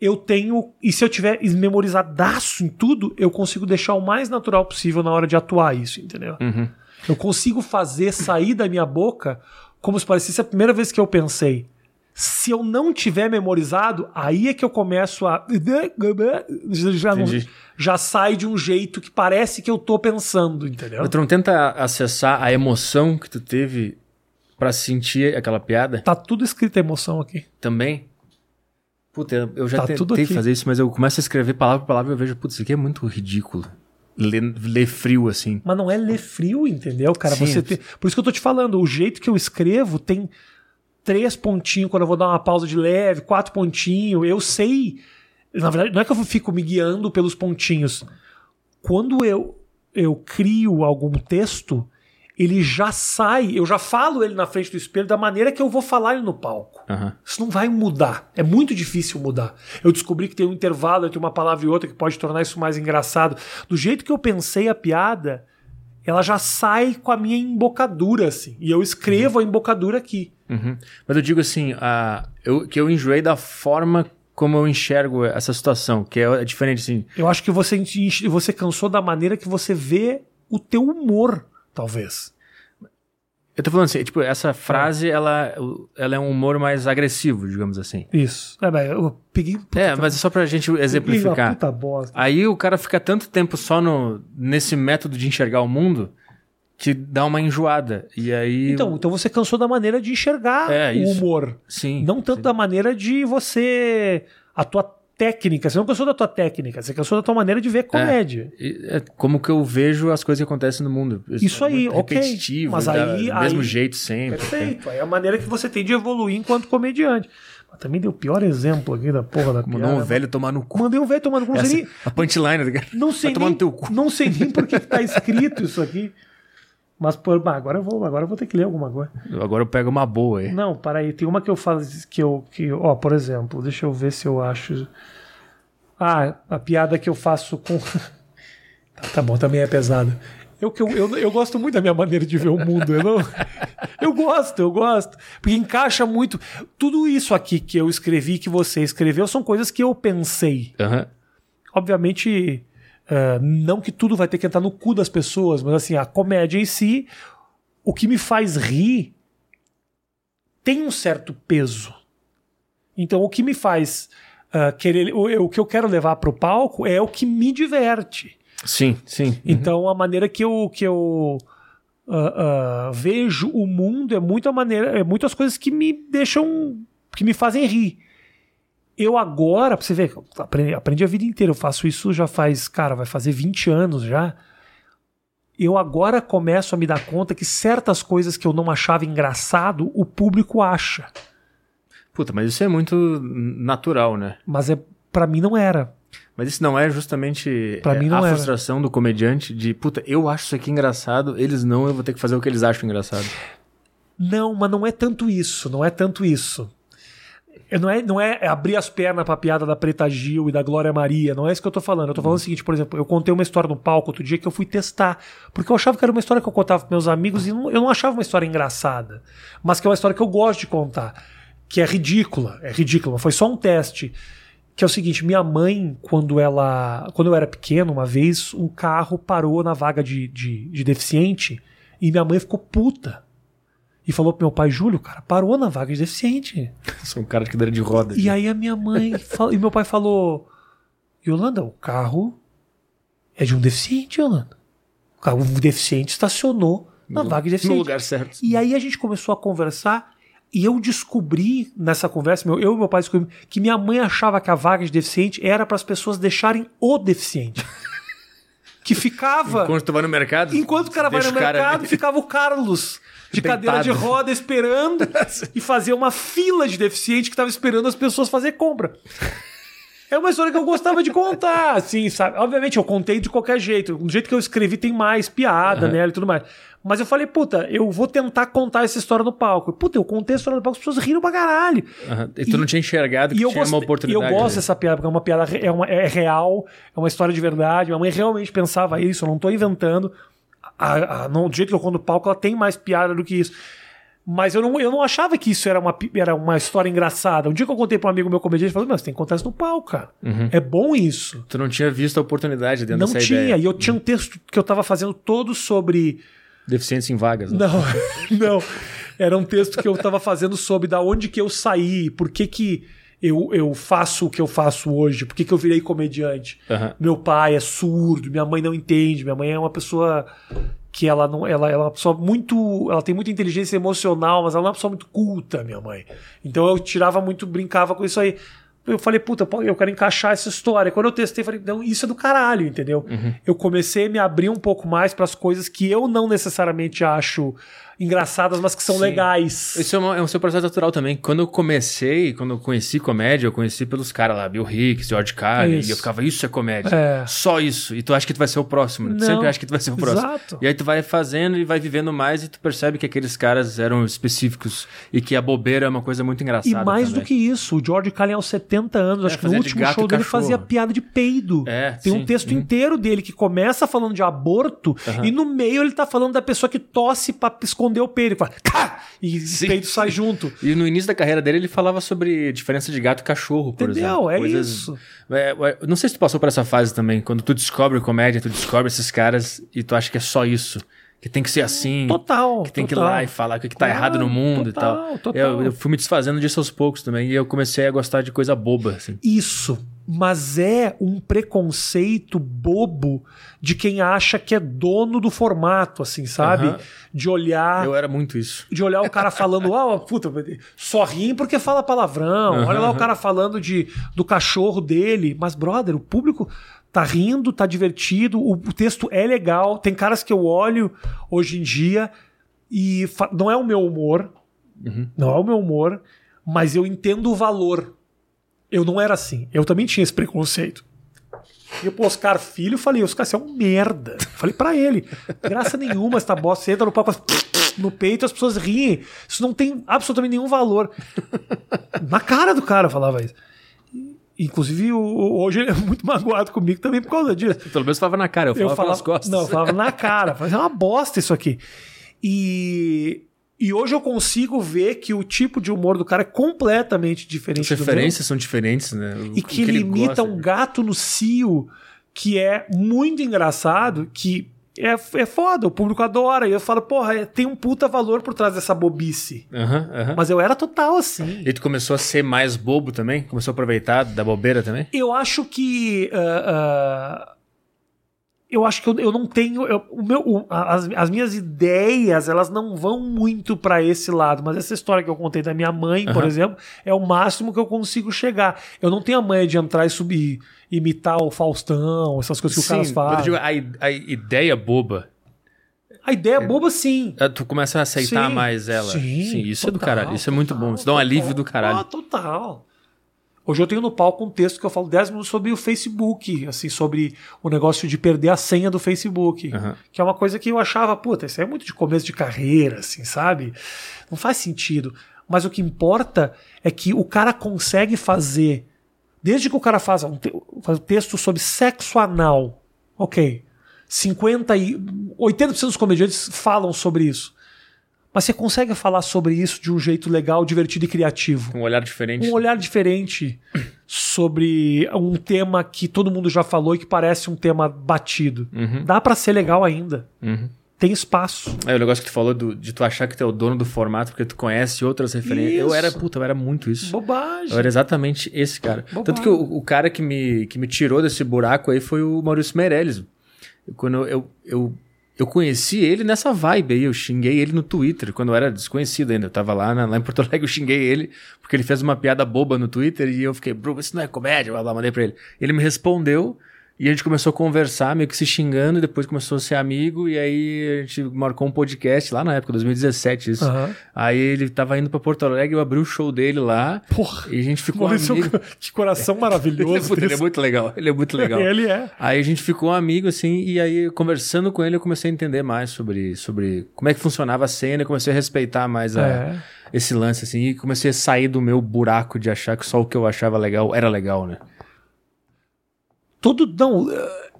eu tenho, e se eu tiver memorizadaço em tudo, eu consigo deixar o mais natural possível na hora de atuar isso, entendeu? Uhum. Eu consigo fazer sair da minha boca como se parecesse a primeira vez que eu pensei. Se eu não tiver memorizado, aí é que eu começo a. Já, não- já sai de um jeito que parece que eu tô pensando, entendeu? Tu não tenta acessar a emoção que tu teve pra sentir aquela piada Tá tudo escrito emoção aqui. também? Puta, eu- já Tá tentei fazer isso, mas eu começo a escrever palavra por palavra e eu vejo, putz, isso aqui é muito ridículo. Ler, ler frio assim. Mas não é ler frio, entendeu, cara? Sim. Você tem- Por isso que eu tô te falando, o jeito que eu escrevo tem três pontinhos quando eu vou dar uma pausa de leve, quatro pontinhos. Eu sei. Na verdade, não é que eu fico me guiando pelos pontinhos. Quando eu, eu crio algum texto, ele já sai, eu já falo ele na frente do espelho da maneira que eu vou falar ele no palco. Aham. Isso não vai mudar. É muito difícil mudar. Eu descobri que tem um intervalo entre uma palavra e outra que pode tornar isso mais engraçado. Do jeito que eu pensei a piada, ela já sai com a minha embocadura, assim. E eu escrevo a embocadura aqui. Uhum. Mas eu digo assim, a, eu, que eu enjoei da forma como eu enxergo essa situação, que é, é diferente assim. Eu acho que você, você cansou da maneira que você vê o teu humor, talvez. Eu tô falando assim, tipo, essa frase, ela, ela é um humor mais agressivo, digamos assim. Isso. É, mas eu peguei. É, mas é só pra gente exemplificar. puta bosta. Aí o cara fica tanto tempo só no, nesse método de enxergar o mundo que dá uma enjoada. E aí. Então, então você cansou da maneira de enxergar É, o humor. sim. Não tanto sim. da maneira de você. A tua técnica, você não cansou da tua técnica, você cansou da tua maneira de ver comédia. É, é como que eu vejo as coisas que acontecem no mundo. Isso é aí, ok. repetitivo, Mas aí- do mesmo aí- jeito sempre. Perfeito. Aí é a maneira que você tem de evoluir enquanto comediante. Mas também deu o pior exemplo aqui da porra da Mandou piada. um velho tomar no cu. Mandei um velho tomando com Essa- nem, a punchline, tá ligado? não sei tomar nem, no cu. não sei nem por que tá escrito isso aqui. Mas por, agora eu vou, agora eu vou ter que ler alguma coisa. Agora eu pego uma boa aí. Não, para aí, tem uma que eu falo que eu que, ó, por exemplo, deixa eu ver se eu acho Ah, a piada que eu faço com Tá, tá bom, também é pesada. Eu, eu, eu, eu gosto muito da minha maneira de ver o mundo. Eu, não... eu gosto, eu gosto. Porque encaixa muito. Tudo isso aqui que eu escrevi, que você escreveu, são coisas que eu pensei. Aham. Obviamente, eh, não que tudo vai ter que entrar no cu das pessoas, mas assim, a comédia em si, o que me faz rir tem um certo peso. Então, o que me faz ah, querer. O, o que eu quero levar para o palco é o que me diverte. Sim, sim. Então, a maneira que eu, que eu ah, ah, vejo o mundo é muito a maneira, é muitas coisas que me deixam, que me fazem rir. Eu agora, pra você ver, aprendi, aprendi a vida inteira, eu faço isso já faz, cara, vai fazer 20 anos já. Eu agora começo a me dar conta que certas coisas que eu não achava engraçado, o público acha. Puta, mas isso é muito natural, né? Mas é para mim não era. Mas isso não é justamente Pra é, mim não a era. frustração do comediante de, puta, eu acho isso aqui engraçado, eles não, eu vou ter que fazer o que eles acham engraçado. Não, mas não é tanto isso, não é tanto isso. É, Não é, não é abrir as pernas pra piada da Preta Gil e da Glória Maria, não é isso que eu tô falando. Eu tô falando o seguinte, por exemplo, eu contei uma história no palco outro dia que eu fui testar, porque eu achava que era uma história que eu contava pros meus amigos e não- eu não achava uma história engraçada, mas que é uma história que eu gosto de contar, que é ridícula, é ridícula, foi só um teste. Que é o seguinte, minha mãe, quando ela. Quando eu era pequeno, uma vez, um carro parou na vaga de, de, de deficiente e minha mãe ficou puta. E falou pro meu pai, Júlio, cara, parou na vaga de deficiente. Sou um cara de cadeira de roda. E aí a minha mãe e meu pai falou: Yolanda, o carro é de um deficiente, Yolanda. O carro um deficiente estacionou na vaga de no deficiente. lugar certo. E aí a gente começou a conversar e eu descobri nessa conversa, meu, eu e meu pai descobrimos que minha mãe achava que a vaga de deficiente era para as pessoas deixarem o deficiente. que ficava. Quando tu vai no mercado, Enquanto o cara vai no cara mercado, ficava o Carlos de cadeira de roda esperando e fazia uma fila de deficiente que estava esperando as pessoas fazer compra. É uma história que eu gostava de contar, assim, sabe? Obviamente eu contei de qualquer jeito. Do jeito que eu escrevi tem mais piada Uhum. nela e tudo mais. Mas eu falei, puta, eu vou tentar contar essa história no palco. Puta, eu contei a história no palco, as pessoas riram pra caralho. Aham. E tu não tinha enxergado que E eu, tinha gosto, uma oportunidade. e eu gosto né? dessa piada, porque é uma piada é, uma, é real, é uma história de verdade. Minha mãe realmente pensava isso, eu não tô inventando. A, a- não, do jeito que eu conto no palco, ela tem mais piada do que isso. Mas eu não, eu não achava que isso era uma, era uma história engraçada. Um dia que eu contei pra um amigo meu comediante, ele falou: Mas tem que contar isso no palco, cara. É bom isso. Tu não tinha visto a oportunidade dentro Não dessa tinha. ideia. E eu tinha um texto que eu tava fazendo todo sobre. Deficiência em vagas. Né? Não, não. Era um texto que eu estava fazendo sobre da onde que eu saí, por que, que eu, eu faço o que eu faço hoje, por que, que eu virei comediante. Aham. Meu pai é surdo, minha mãe não entende, minha mãe é uma pessoa que ela não ela, ela é uma pessoa muito ela tem muita inteligência emocional mas ela não é uma pessoa muito culta minha mãe. Então eu tirava muito brincava com isso aí. Eu falei puta eu quero encaixar essa história. Quando eu testei falei não isso é do caralho entendeu? Eu comecei a me abrir um pouco mais para as coisas que eu não necessariamente acho engraçadas mas que são Sim. legais Isso é, uma- é um seu processo natural também. Quando eu comecei, quando eu conheci comédia, eu conheci pelos caras lá, Bill Hicks, George Carlin, Isso. e eu ficava, isso é comédia. É. Só isso. E tu acha que tu vai ser o próximo. né? Tu sempre acha que tu vai ser o próximo. Exato. E aí tu vai fazendo e vai vivendo mais e tu percebe que aqueles caras eram específicos e que a bobeira é uma coisa muito engraçada. E mais também. do que isso, o George Carlin aos 70 anos, acho que no último show dele cachorro. fazia piada de peido. É, Tem um sim. texto Uhum. inteiro dele que começa falando de aborto e no meio ele tá falando da pessoa que tosse pra esconder o peido. Ele fala, "Cá!" E o peido sai junto. E no início da carreira dele, ele falava sobre diferença de gato e cachorro, por Entendeu? exemplo. É isso. É, é, não sei se tu passou por essa fase também, quando tu descobre comédia, tu descobre esses caras e tu acha que é só isso. Que tem que ser assim. Total. Que tem que ir total. lá e falar o que, que tá Claro, errado no mundo total, e tal. total. Eu, eu fui me desfazendo disso aos poucos também. E eu comecei a gostar de coisa boba, assim. Isso. Mas é um preconceito bobo de quem acha que é dono do formato, assim, sabe? Aham. De olhar. Eu era muito isso. de olhar o cara falando, ah, puta, só riem porque fala palavrão. Aham, Olha lá o cara falando de, do cachorro dele. Mas, brother, o público tá rindo, tá divertido, o, o texto é legal. Tem caras que eu olho hoje em dia e não é o meu humor, Uhum. não é o meu humor, mas eu entendo o valor. Eu não era assim. Eu também tinha esse preconceito. E eu, pro Oscar Filho, falei, Oscar, você é um merda. Falei pra ele, graça nenhuma essa bosta, você entra no palco no peito as pessoas riem. Isso não tem absolutamente nenhum valor. Na cara do cara eu falava isso. Inclusive, hoje ele é muito magoado comigo também por causa disso. Pelo menos falava na cara, eu falava, Eu falava, pelas costas. não, eu falava na cara. Falava, é uma bosta isso aqui. E, e hoje eu consigo ver que o tipo de humor do cara é completamente diferente As referências são diferentes, né? O- E o que, ele imita um gato no cio que é muito engraçado, que é, é foda, o público adora. E eu falo, porra, é- tem um puta valor por trás dessa bobice. Aham, aham. Mas eu era total assim. E tu começou a ser mais bobo também? Começou a aproveitar da bobeira também? Eu acho que. ah, ah, eu acho que eu, eu não tenho. eu- o meu, o- as, as minhas ideias, elas não vão muito pra esse lado. Mas essa história que eu contei da minha mãe, por Aham. exemplo, é o máximo que eu consigo chegar. Eu não tenho a manha de entrar e subir, imitar o Faustão, essas coisas que o cara mas eu faz. digo, a, a ideia boba, A ideia é boba, sim. eh, tu começa a aceitar Sim, mais ela. sim, isso é do total, caralho. Isso é muito total, bom. Isso dá um total. alívio do caralho. Ah, total. Hoje eu tenho no palco um texto que eu falo 10 minutos sobre o Facebook, assim, sobre o negócio de perder a senha do Facebook. Aham. Que é uma coisa que eu achava, puta, isso aí é muito de começo de carreira, assim, sabe? Não faz sentido. Mas o que importa é que o cara consegue fazer, desde que o cara faça um, te- faz um texto sobre sexo anal, ok. 50 e 80% dos comediantes falam sobre isso. Mas você consegue falar sobre isso de um jeito legal, divertido e criativo. Um olhar diferente. Um olhar diferente sobre um tema que todo mundo já falou e que parece um tema batido. Uhum, Dá pra ser legal ainda. uhum. Tem espaço. É o negócio que tu falou do- de tu achar que tu é o dono do formato porque tu conhece outras referências. Eu Isso. era, puta, eu era muito isso. Bobagem. Eu era exatamente esse cara. Bobagem. Tanto que o, o cara que me, que me tirou desse buraco aí foi o Maurício Meirelles. Quando eu, eu, eu conheci ele nessa vibe aí, eu xinguei ele no Twitter, quando eu era desconhecido ainda. Eu tava lá, na- lá em Porto Alegre, eu xinguei ele, porque ele fez uma piada boba no Twitter e eu fiquei, bro, isso não é comédia, blá, blá, mandei pra ele. Ele me respondeu e a gente começou a conversar, meio que se xingando, e depois começou a ser amigo, e aí a gente marcou um podcast lá na época, 2017, isso. Aham. Aí ele tava indo pra Porto Alegre, eu abri o show dele lá, Porra. e a gente ficou Maurício, amigo. que coração Ele é, maravilhoso. ele é muito legal, ele é muito legal. Ele é. Aí a gente ficou amigo, assim, e aí conversando com ele eu comecei a entender mais sobre, sobre como é que funcionava a cena, eu comecei a respeitar mais a- É. esse lance, assim, e comecei a sair do meu buraco de achar que só o que eu achava legal era legal, né? Todo. Não. é-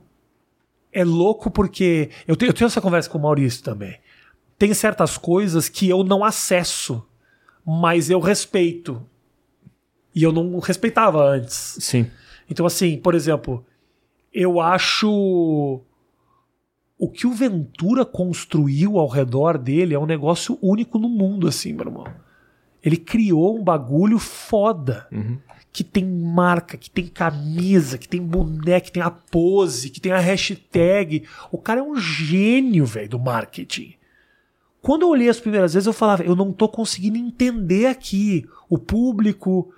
É louco porque. Eu tenho, eu tenho essa conversa com o Maurício também. Tem certas coisas que eu não acesso, mas eu respeito. E eu não respeitava antes. Sim. Então, assim, por exemplo, eu acho. O que o Ventura construiu ao redor dele é um negócio único no mundo, assim, meu irmão. Ele criou um bagulho foda. Uhum. Que tem marca, que tem camisa, que tem boneco, que tem a pose, que tem a hashtag. O cara é um gênio, velho, do marketing. Quando eu olhei as primeiras vezes, eu falava, eu não tô conseguindo entender aqui o público,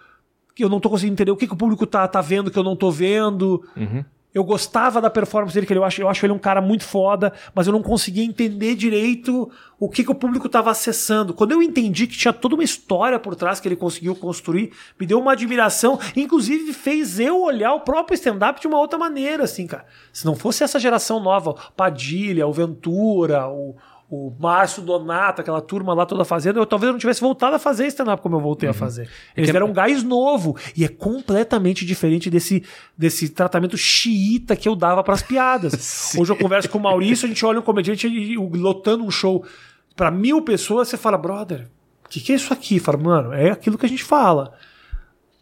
eu não tô conseguindo entender o que, que o público tá, tá vendo que eu não tô vendo. Uhum. Eu gostava da performance dele, que eu acho, eu acho ele um cara muito foda, mas eu não conseguia entender direito o que, que o público estava acessando. Quando eu entendi que tinha toda uma história por trás que ele conseguiu construir, me deu uma admiração, inclusive fez eu olhar o próprio stand-up de uma outra maneira, assim, cara. Se não fosse essa geração nova, Padilha, o Ventura, o, o Márcio Donato, aquela turma lá toda fazendo, eu talvez não tivesse voltado a fazer stand-up como eu voltei a fazer. Eles que- deram um gás novo e é completamente diferente desse, desse tratamento xiita que eu dava pras piadas. Hoje eu converso com o Maurício, a gente olha um comediante e- lotando um show pra mil pessoas, você fala, brother, o que, que é isso aqui? Fala, mano, é aquilo que a gente fala.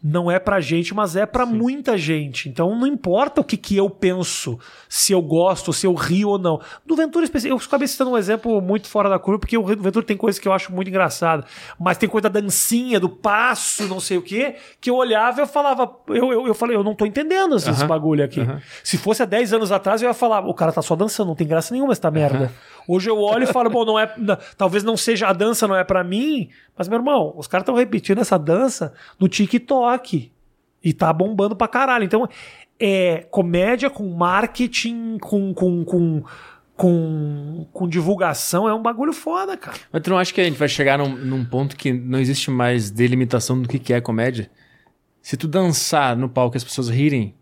Não é pra gente, mas é pra muita gente. Então não importa o que, que eu penso, se eu gosto, se eu rio ou não. Do Ventura específico, eu acabei citando um exemplo muito fora da curva, porque o Ventura tem coisas que eu acho muito engraçado. Mas tem coisa da dancinha, do passo, não sei o quê, que eu olhava e eu falava, eu, eu, eu falei, eu não tô entendendo esse, esse bagulho aqui. Se fosse há 10 anos atrás, eu ia falar, o cara tá só dançando, não tem graça nenhuma essa merda. Hoje eu olho e falo, bom, não é, talvez não seja a dança não é pra mim, mas meu irmão, os caras estão repetindo essa dança no TikTok e tá bombando pra caralho. Então, é comédia com marketing, com com, com, com, com divulgação é um bagulho foda, cara. Mas tu não acha que a gente vai chegar num, num ponto que não existe mais delimitação do que que é comédia? Se tu dançar no palco e as pessoas rirem,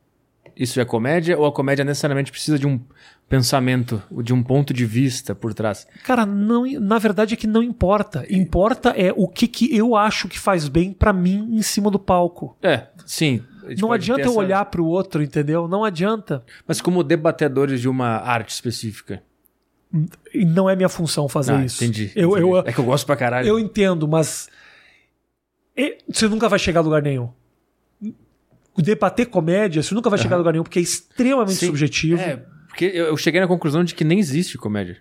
isso é comédia? Ou a comédia necessariamente precisa de um pensamento, de um ponto de vista por trás? Cara, não, na verdade é que não importa. Importa é o que, que eu acho que faz bem pra mim em cima do palco. É, sim. Não adianta eu essa- olhar pro outro, entendeu? Não adianta. Mas como debatedores de uma arte específica. Não é minha função fazer Ah, isso. entendi. Eu, entendi. eu, É que eu gosto pra caralho. eu entendo, mas você nunca vai chegar a lugar nenhum. Debater comédia, você nunca vai chegar a lugar nenhum, porque é extremamente Sim. subjetivo. É, porque eu, cheguei na conclusão de que nem existe comédia.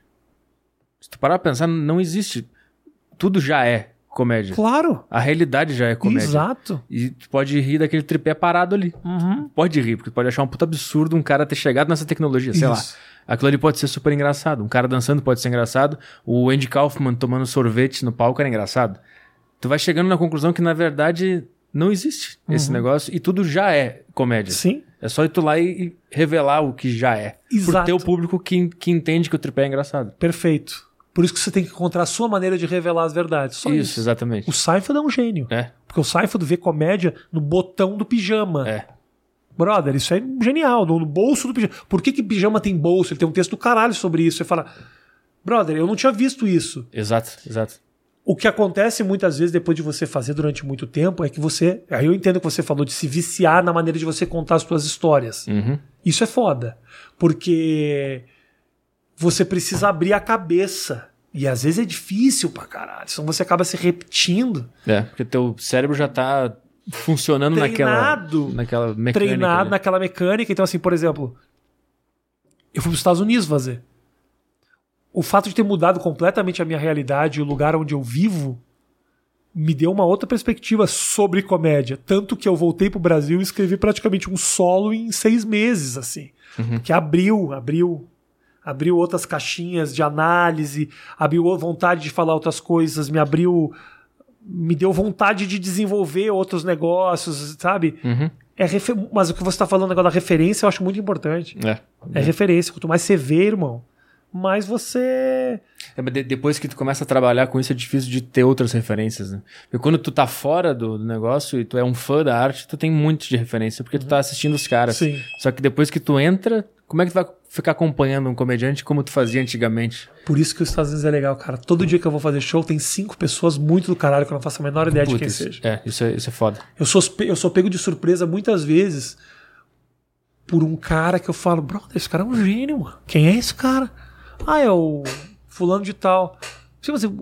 Se tu parar pra pensar, não existe. Tudo já é comédia. Claro. A realidade já é comédia. Exato. E tu pode rir daquele tripé parado ali. Uhum. Pode rir, porque tu pode achar um puta absurdo um cara ter chegado nessa tecnologia, sei lá. Aquilo ali pode ser super engraçado. Um cara dançando pode ser engraçado. O Andy Kaufman tomando sorvete no palco era engraçado. Tu vai chegando na conclusão que, na verdade, não existe esse negócio e tudo já é comédia. Uhum. Sim. É só ir tu lá e revelar o que já é. Exato. ter o público que, que entende que o tripé é engraçado. Perfeito. Por isso que você tem que encontrar a sua maneira de revelar as verdades. Só isso, isso. exatamente. O Seinfeld é um gênio. É, Porque o Seinfeld vê comédia no botão do pijama. é. Brother, isso é genial. No, no bolso do pijama. Por que, que pijama tem bolso? Ele tem um texto do caralho sobre isso. Você fala, brother, eu não tinha visto isso. Exato, exato. O que acontece muitas vezes depois de você fazer durante muito tempo é que você. Aí eu entendo que você falou de se viciar na maneira de você contar as suas histórias. Uhum. Isso é foda. Porque você precisa abrir a cabeça. E às vezes é difícil pra caralho. Senão você acaba se repetindo. É, porque teu cérebro já tá funcionando naquela, Treinado. naquela mecânica. treinado ali. naquela mecânica. Então, assim, por exemplo, eu fui para os Estados Unidos fazer. O fato de ter mudado completamente a minha realidade e o lugar onde eu vivo me deu uma outra perspectiva sobre comédia. Tanto que eu voltei pro Brasil e escrevi praticamente um solo em seis meses, assim. Que abriu, abriu. Abriu outras caixinhas de análise, abriu vontade de falar outras coisas, me abriu. Me deu vontade de desenvolver outros negócios, sabe? Uhum. É refe- Mas o que você está falando agora da referência eu acho muito importante. É. É referência. Quanto mais você vê, irmão, mais você. É, mas de- depois que tu começa a trabalhar com isso, é difícil de ter outras referências, né? Porque quando tu tá fora do, do negócio e tu é um fã da arte, tu tem muito de referência, porque tu tá assistindo os caras. Sim. Só que depois que tu entra, como é que tu vai ficar acompanhando um comediante como tu fazia antigamente? Por isso que os Estados Unidos é legal, cara. Todo dia que eu vou fazer show, tem cinco pessoas muito do caralho que eu não faço a menor ideia de Puta, quem isso- seja. É, isso é, isso é foda. Eu sou, eu sou pego de surpresa muitas vezes por um cara que eu falo, brother, esse cara é um gênio, mano. Quem é esse cara? Ah, é o fulano de tal. Tipo assim,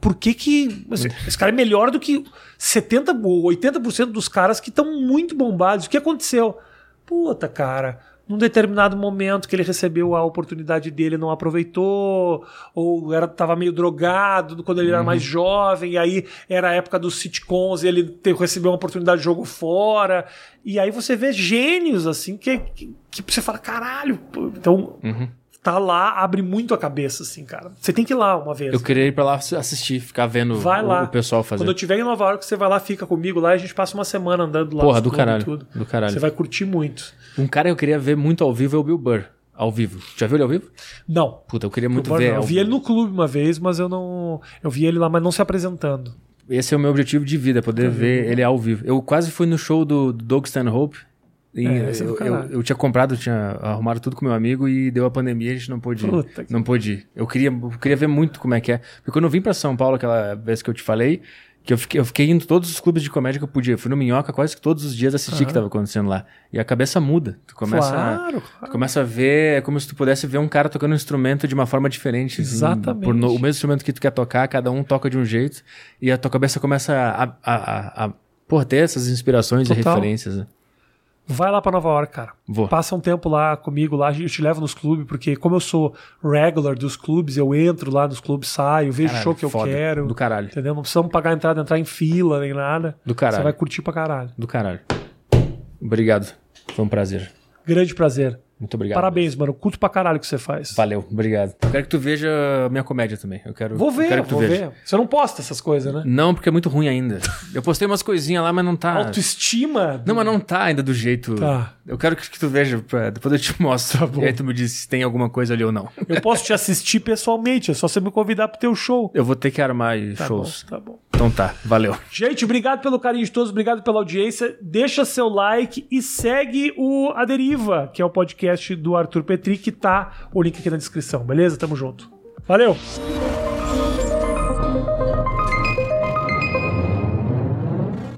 por que que... assim, esse cara é melhor do que 70% ou 80% dos caras que estão muito bombados. O que aconteceu? Puta, cara... Num determinado momento que ele recebeu a oportunidade dele, não aproveitou, ou era, tava meio drogado quando ele era mais jovem, e aí era a época dos sitcoms e ele te- recebeu uma oportunidade de jogo fora. E aí você vê gênios assim que, que, que você fala, caralho. Então, Uhum. Tá lá, abre muito a cabeça, assim, cara. Você tem que ir lá uma vez. Eu queria ir pra lá assistir, ficar vendo Vai o, lá. o pessoal fazer. Quando eu estiver em Nova York, você vai lá, fica comigo lá e a gente passa uma semana andando lá. Porra, do caralho. tudo. Do caralho. Você vai curtir muito. Um cara que eu queria ver muito ao vivo é o Bill Burr. Ao vivo. Já viu ele ao vivo? Não. Puta, eu queria muito ver. eu vi ele no clube uma vez, mas eu não. Eu vi ele lá, mas não se apresentando. Esse é o meu objetivo de vida, poder ver ele ao vivo. Eu quase fui no show do, do Doug Stanhope. E É, é eu, eu, eu tinha comprado, tinha arrumado tudo com meu amigo e deu a pandemia e a gente não pôde ir. Puta que- Não pôde ir. Eu queria, eu queria ver muito como é que é. Porque quando eu vim pra São Paulo aquela vez que eu te falei, que eu fiquei, eu fiquei indo todos os clubes de comédia que eu podia. Eu fui no Minhoca quase que todos os dias assistir o que estava acontecendo lá. E a cabeça muda. Tu começa, a, Claro, tu claro. começa a ver, é como se tu pudesse ver um cara tocando um instrumento de uma forma diferente. assim, Exatamente. por no- o mesmo instrumento que tu quer tocar, cada um toca de um jeito. E a tua cabeça começa a, a, a, a Pô, ter essas inspirações e Total. referências. né? Vai lá pra Nova York, cara. Vou. Passa um tempo lá comigo, lá eu te levo nos clubes, porque como eu sou regular dos clubes, eu entro lá nos clubes, saio, vejo o show que eu foda. quero. Do caralho. Entendeu? Não precisamos pagar a entrada, entrar em fila nem nada. Do caralho. Você vai curtir pra caralho. Do caralho. Obrigado. Foi um prazer. Grande prazer. Muito obrigado. Parabéns, mano. Curto pra caralho o que você faz. Valeu, obrigado. Eu quero que tu veja a minha comédia também. Eu quero, Vou eu ver, quero que tu vou veja. ver. Você não posta essas coisas, né? Não, porque é muito ruim ainda. Eu postei umas coisinhas lá, mas não tá. Autoestima. Não, mas não tá ainda do jeito. Tá. Eu quero que, que tu veja, pra- depois eu te mostro. bom. E aí tu me diz se tem alguma coisa ali ou não. Eu posso te assistir pessoalmente, é só você me convidar pro teu show. Eu vou ter que armar Tá shows. bom, tá bom. Então tá, valeu. Gente, obrigado pelo carinho de todos, obrigado pela audiência. Deixa seu like e segue o A Deriva, que é o podcast do Arthur Petri, que tá o link aqui na descrição, beleza? Tamo junto. Valeu!